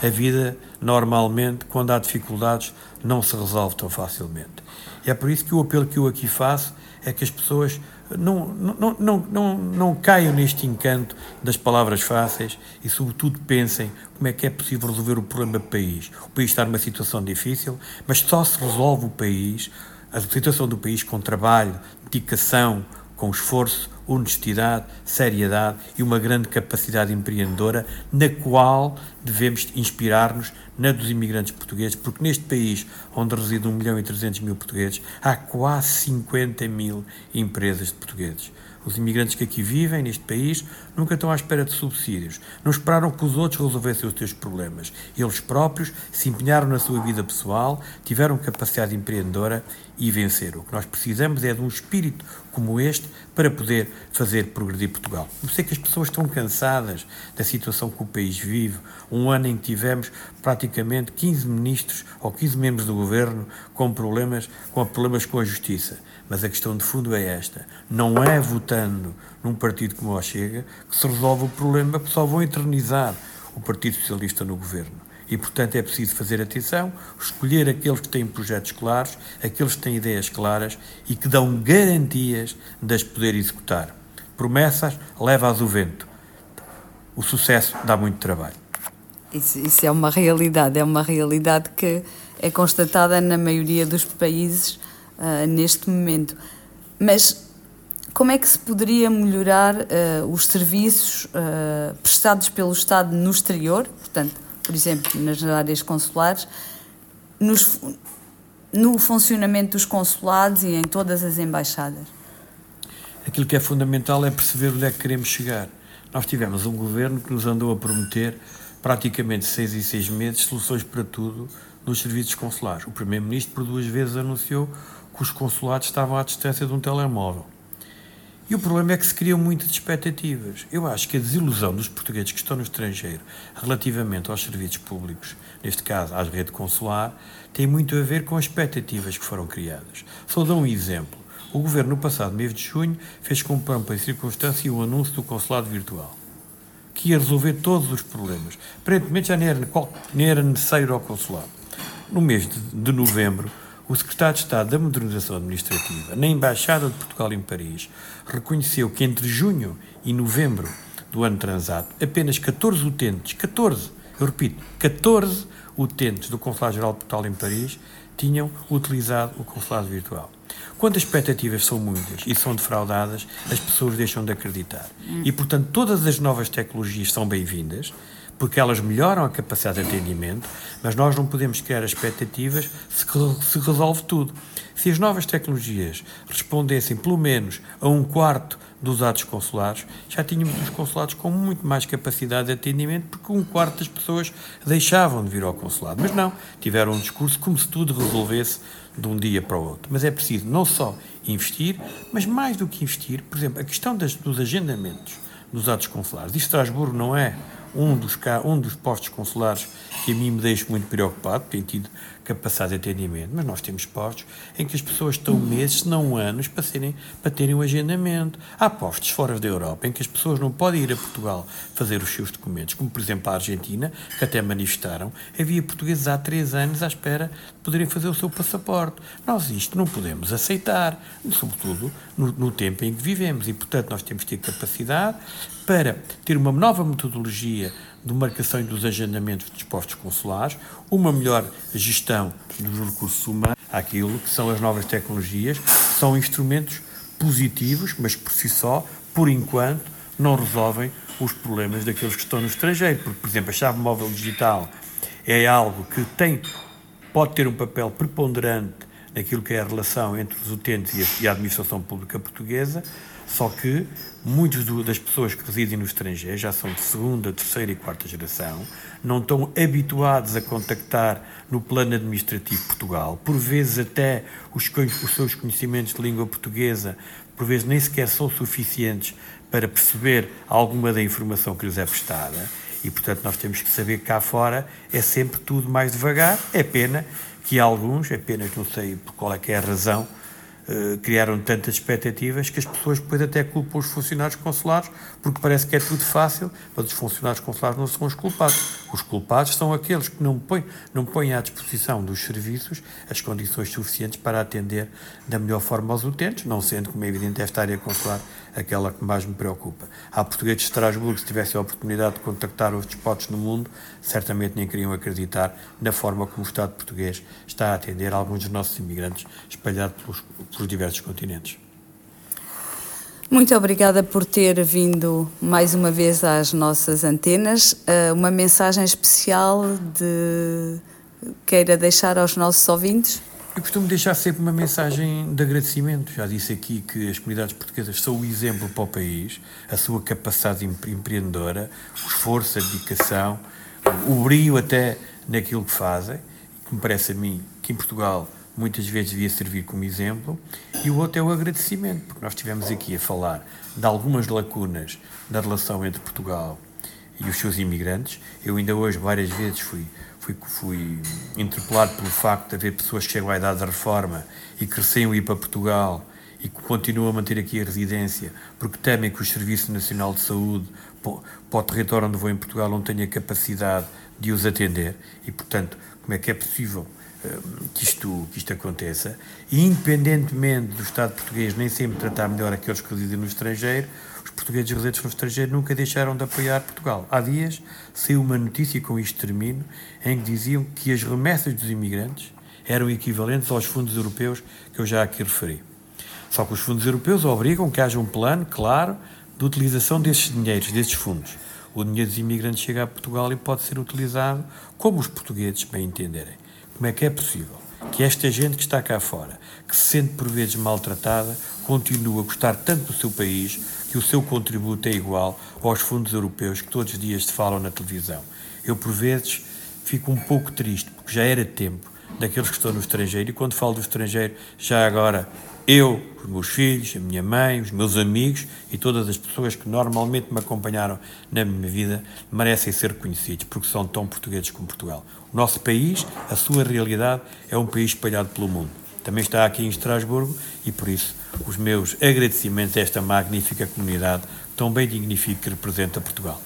A vida, normalmente, quando há dificuldades, não se resolve tão facilmente. E é por isso que o apelo que eu aqui faço é que as pessoas não, não, não, não, não caiam neste encanto das palavras fáceis e, sobretudo, pensem como é que é possível resolver o problema do país. O país está numa situação difícil, mas só se resolve o país, a situação do país, com trabalho, dedicação, com esforço, honestidade, seriedade e uma grande capacidade empreendedora, na qual devemos inspirar-nos na dos imigrantes portugueses, porque neste país, onde reside 1 milhão e 300 mil portugueses, há quase 50 mil empresas de portugueses. Os imigrantes que aqui vivem, neste país, nunca estão à espera de subsídios. Não esperaram que os outros resolvessem os seus problemas. Eles próprios se empenharam na sua vida pessoal, tiveram capacidade empreendedora e venceram. O que nós precisamos é de um espírito como este para poder fazer progredir Portugal. Eu sei que as pessoas estão cansadas da situação que o país vive. Um ano em que tivemos praticamente 15 ministros ou 15 membros do governo com problemas com, problemas com a justiça. Mas a questão de fundo é esta: não é votando num partido como o Chega que se resolve o problema, porque só vão eternizar o Partido Socialista no governo. E, portanto, é preciso fazer atenção, escolher aqueles que têm projetos claros, aqueles que têm ideias claras e que dão garantias de as poder executar. Promessas leva-as o vento. O sucesso dá muito trabalho. Isso, isso, é uma realidade, é uma realidade que é constatada na maioria dos países uh, neste momento. Mas como é que se poderia melhorar uh, os serviços uh, prestados pelo Estado no exterior, portanto, por exemplo, nas áreas consulares, nos, no funcionamento dos consulados e em todas as embaixadas? Aquilo que é fundamental é perceber onde é que queremos chegar. Nós tivemos um governo que nos andou a prometer praticamente seis e seis meses soluções para tudo nos serviços consulares. O Primeiro-Ministro, por duas vezes, anunciou que os consulados estavam à distância de um telemóvel. E o problema é que se criam muitas expectativas. Eu acho que a desilusão dos portugueses que estão no estrangeiro relativamente aos serviços públicos, neste caso à rede consular, tem muito a ver com as expectativas que foram criadas. Só dou um exemplo. O governo, no passado mês de junho, fez com pompa e circunstância o anúncio do consulado virtual, que ia resolver todos os problemas. Aparentemente já nem era, nem era necessário ao consulado. No mês de novembro, o secretário de Estado da Modernização Administrativa, na Embaixada de Portugal em Paris, reconheceu que entre junho e novembro do ano transado, apenas 14 utentes, 14, eu repito, 14 utentes do Consulado-Geral de Portugal em Paris tinham utilizado o consulado virtual. Quando as expectativas são muitas e são defraudadas, as pessoas deixam de acreditar. E, portanto, todas as novas tecnologias são bem-vindas, porque elas melhoram a capacidade de atendimento, mas nós não podemos criar expectativas se, se resolve tudo. Se as novas tecnologias respondessem pelo menos a um quarto dos atos consulares, já tínhamos os consulados com muito mais capacidade de atendimento, porque um quarto das pessoas deixavam de vir ao consulado. Mas não, tiveram um discurso como se tudo resolvesse de um dia para o outro. Mas é preciso não só investir, mas mais do que investir, por exemplo, a questão das, dos agendamentos dos atos consulares. E Estrasburgo não é um dos, um dos postos consulares que a mim me deixa muito preocupado, tem tido capacidade de atendimento, mas nós temos postos em que as pessoas estão meses, se não anos, para, serem, para terem um agendamento. Há postos fora da Europa em que as pessoas não podem ir a Portugal fazer os seus documentos, como por exemplo a Argentina, que até manifestaram, havia portugueses há três anos à espera de poderem fazer o seu passaporte. Nós isto não podemos aceitar, sobretudo no, no tempo em que vivemos, e portanto nós temos que ter capacidade para ter uma nova metodologia de marcação e dos agendamentos dos postos consulares, uma melhor gestão dos recursos humanos, aquilo que são as novas tecnologias, que são instrumentos positivos, mas por si só, por enquanto, não resolvem os problemas daqueles que estão no estrangeiro. Porque, por exemplo, a chave móvel digital é algo que tem, pode ter um papel preponderante naquilo que é a relação entre os utentes e a, e a administração pública portuguesa, só que muitas das pessoas que residem no estrangeiro já são de segunda, terceira e quarta geração, não estão habituados a contactar no plano administrativo Portugal, por vezes até os, os seus conhecimentos de língua portuguesa por vezes nem sequer são suficientes para perceber alguma da informação que lhes é prestada. E, portanto, nós temos que saber que cá fora é sempre tudo mais devagar. É pena que alguns, é pena que não sei por qual é que é a razão, eh, criaram tantas expectativas que as pessoas depois até culpam os funcionários consulares porque parece que é tudo fácil, mas os funcionários consulares não são os culpados. Os culpados são aqueles que não põem, não põem à disposição dos serviços as condições suficientes para atender da melhor forma aos utentes, não sendo, como é evidente, esta área consular aquela que mais me preocupa. Há portugueses de Estrasburgo, se tivessem a oportunidade de contactar os despotos no mundo, certamente nem queriam acreditar na forma como o Estado português está a atender alguns dos nossos imigrantes espalhados pelos, pelos diversos continentes. Muito obrigada por ter vindo mais uma vez às nossas antenas. Uh, uma mensagem especial de queira deixar aos nossos ouvintes? Eu costumo deixar sempre uma mensagem de agradecimento. Já disse aqui que as comunidades portuguesas são o exemplo para o país, a sua capacidade empreendedora, o esforço, a dedicação, o brilho até naquilo que fazem, que me parece a mim que em Portugal muitas vezes devia servir como exemplo, e o outro é o agradecimento, porque nós estivemos aqui a falar de algumas lacunas na relação entre Portugal e os seus imigrantes. Eu ainda hoje várias vezes fui, fui, fui interpelado pelo facto de haver pessoas que chegam à idade da reforma e que receiam ir para Portugal e que continuam a manter aqui a residência porque temem que o Serviço Nacional de Saúde para o território onde vou em Portugal não tenha capacidade de os atender e, portanto, como é que é possível que isto, que isto aconteça, e independentemente do Estado português nem sempre tratar melhor aqueles que residem no estrangeiro, os portugueses residentes no estrangeiro nunca deixaram de apoiar Portugal. Há dias saiu uma notícia, com isto termino, em que diziam que as remessas dos imigrantes eram equivalentes aos fundos europeus que eu já aqui referi. Só que os fundos europeus obrigam que haja um plano claro de utilização desses dinheiros, desses fundos. O dinheiro dos imigrantes chega a Portugal e pode ser utilizado como os portugueses bem entenderem. Como é que é possível que esta gente que está cá fora, que se sente por vezes maltratada, continue a gostar tanto do seu país que o seu contributo é igual aos fundos europeus que todos os dias se falam na televisão? Eu, por vezes, fico um pouco triste, porque já era tempo daqueles que estão no estrangeiro, e quando falo do estrangeiro, já agora eu, os meus filhos, a minha mãe, os meus amigos e todas as pessoas que normalmente me acompanharam na minha vida merecem ser conhecidos porque são tão portugueses como Portugal. O nosso país, a sua realidade, é um país espalhado pelo mundo. Também está aqui em Estrasburgo e por isso os meus agradecimentos a esta magnífica comunidade tão bem dignifica que representa Portugal.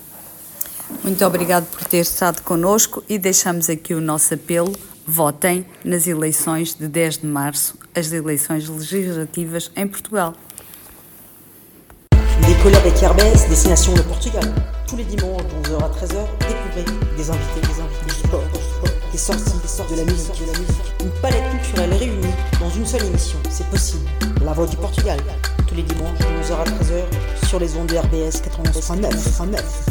Muito obrigado por ter estado connosco e deixamos aqui o nosso apelo votem nas eleições de 10 de março, as eleições legislativas em Portugal. Des collabs avec RBS, destination le Portugal. Tous les dimanches de 11h à 13h, découvrez des invités, des invités, des sorties, des sorties, de la musique, de la musique. Une palette culturelle réunie dans une seule émission. C'est possible. La voix du Portugal. Tous les dimanches de 11h à 13h sur les ondes de RBS 89.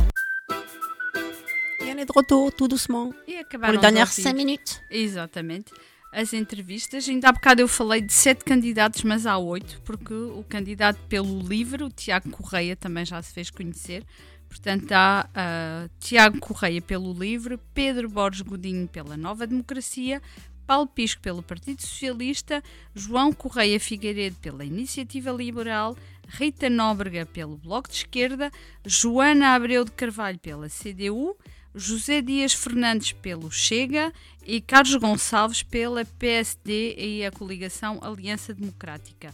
Et on est de retour tout doucement. Pour les dernières de ouvir. 5 minutes. Exatamente. As entrevistas. Ainda há bocado eu falei de sete candidatos, mas há oito, porque o candidato pelo livro, o Tiago Correia, também já se fez conhecer. Portanto, há ah, Tiago Correia pelo livro, Pedro Borges Godinho pela Nova Democracia, Paulo Pisco pelo Partido Socialista, João Correia Figueiredo pela Iniciativa Liberal, Rita Nóbrega pelo Bloco de Esquerda, Joana Abreu de Carvalho pela CDU, José Dias Fernandes pelo Chega e Carlos Gonçalves pela PSD e a coligação Aliança Democrática.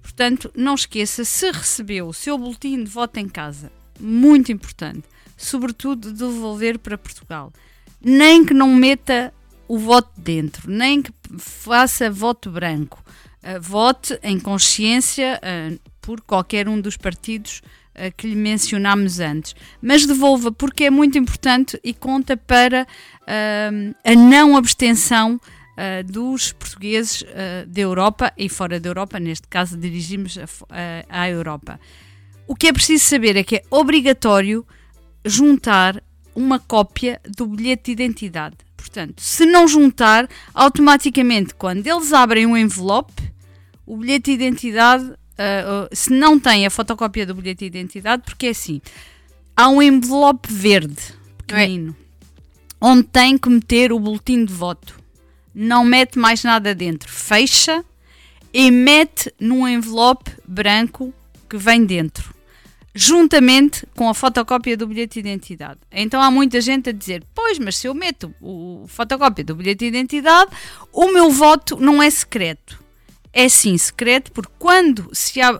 Portanto, não esqueça, se recebeu o seu boletim de voto em casa, muito importante, sobretudo de devolver para Portugal. Nem que não meta o voto dentro, nem que faça voto branco. Uh, vote em consciência uh, por qualquer um dos partidos uh, que lhe mencionámos antes. Mas devolva, porque é muito importante e conta para a não abstenção dos portugueses da Europa e fora da Europa, neste caso dirigimos à Europa. O que é preciso saber é que é obrigatório juntar uma cópia do bilhete de identidade. Portanto, se não juntar, automaticamente, quando eles abrem um envelope, o bilhete de identidade, ah, ah, se não tem a fotocópia do bilhete de identidade, porque é assim, há um envelope verde, pequenino, onde tem que meter o boletim de voto. Não mete mais nada dentro. Fecha e mete num envelope branco que vem dentro, juntamente com a fotocópia do bilhete de identidade. Então há muita gente a dizer: Pois, mas se eu meto o fotocópia do bilhete de identidade, o meu voto não é secreto. É sim secreto, porque quando se a,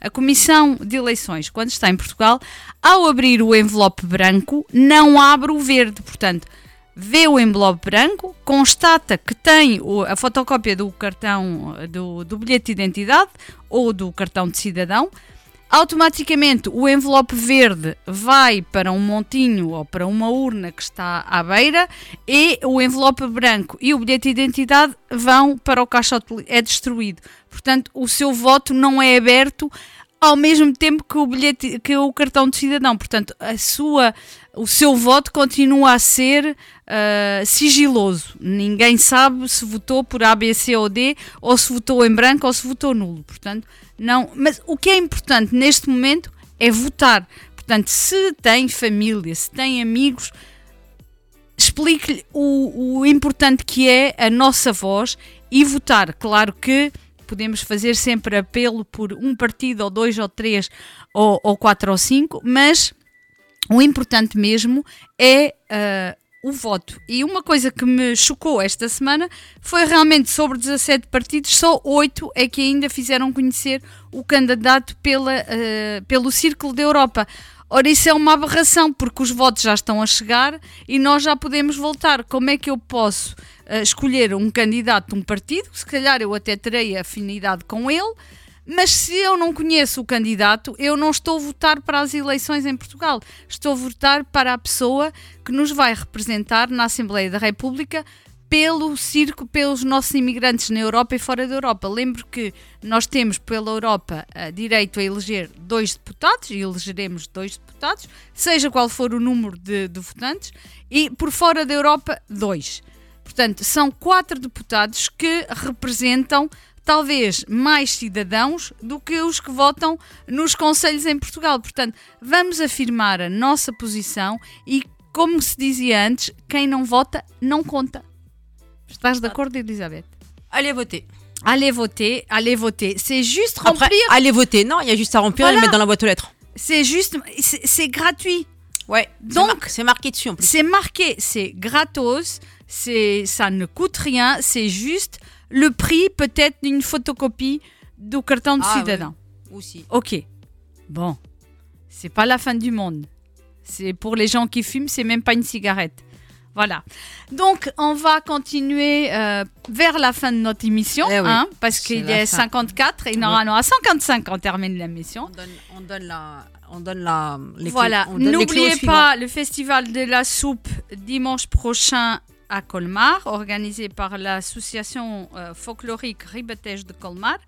a Comissão de Eleições, quando está em Portugal, ao abrir o envelope branco, não abre o verde. Portanto, vê o envelope branco, constata que tem a fotocópia do cartão do, do bilhete de identidade ou do cartão de cidadão, automaticamente o envelope verde vai para um montinho ou para uma urna que está à beira e o envelope branco e o bilhete de identidade vão para o caixote, é destruído. Portanto, o seu voto não é aberto ao mesmo tempo que o bilhete que o cartão de cidadão. Portanto, a sua o seu voto continua a ser ah, sigiloso. Ninguém sabe se votou por A, B, C ou D, ou se votou em branco ou se votou nulo. Portanto, não. Mas o que é importante neste momento é votar. Portanto, se tem família, se tem amigos, explique-lhe o, o importante que é a nossa voz e votar. Claro que podemos fazer sempre apelo por um partido, ou dois, ou três, ou, ou quatro, ou cinco, mas o importante mesmo é ah, o voto. E uma coisa que me chocou esta semana foi realmente sobre 17 partidos, só 8 é que ainda fizeram conhecer o candidato pela, ah, pelo Círculo da Europa. Ora, isso é uma aberração, porque os votos já estão a chegar e nós já podemos voltar. Como é que eu posso ah, escolher um candidato de um partido? Se calhar eu até terei afinidade com ele, mas se eu não conheço o candidato, eu não estou a votar para as eleições em Portugal. Estou a votar para a pessoa que nos vai representar na Assembleia da República pelo circo, pelos nossos imigrantes na Europa e fora da Europa. Lembro que nós temos pela Europa eh, direito a eleger dois deputados e elegeremos dois deputados, seja qual for o número de, de votantes, e por fora da Europa, dois. Portanto, são quatro deputados que representam talvez mais cidadãos do que os que votam nos conselhos em Portugal. Portanto, vamos afirmar a nossa posição e, como se dizia antes, quem não vota não conta. Estás de acordo, Elisabeth? Allez voter. Allez voter, allez voter. C'est juste Après, remplir. allez voter. Non, il y a juste à remplir et Voilà. le mettre dans la boîte aux lettres. C'est juste, c'est c'est gratuit. Ouais. Donc, c'est marqué dessus en plus. C'est marqué, c'est gratos, c'est, ça ne coûte rien, c'est juste le prix peut-être d'une photocopie du carton de Ah, cidadin. oui. Aussi. Ok. Bon, c'est pas la fin du monde. C'est pour les gens qui fument, c'est même pas une cigarette. Voilà. Donc, on va continuer euh, vers la fin de notre émission, Eh oui, hein, parce qu'il est fin. 54 et normalement à 55 on termine l'émission. On donne, on donne la, on donne la, les Voilà, n'oubliez suivant. pas le festival de la soupe dimanche prochain à Colmar, organisé par l'association euh, folklorique Ribetège de Colmar.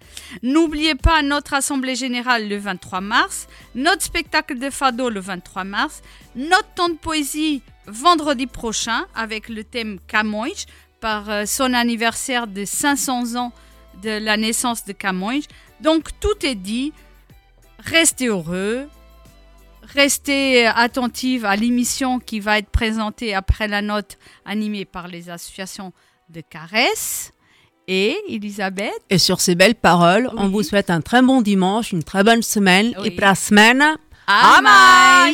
N'oubliez pas notre assemblée générale le 23 mars, notre spectacle de fado le 23 mars, notre temps de poésie vendredi prochain avec le thème Camões par euh, son anniversaire de 500 ans de la naissance de Camões. Donc tout est dit. Restez heureux, Restez attentive à l'émission qui va être présentée après la note animée par les associations de caresses. Et Elisabeth? Et sur ces belles paroles, on vous souhaite un très bon dimanche, une très bonne semaine. Oui. Et pour la semaine, À à.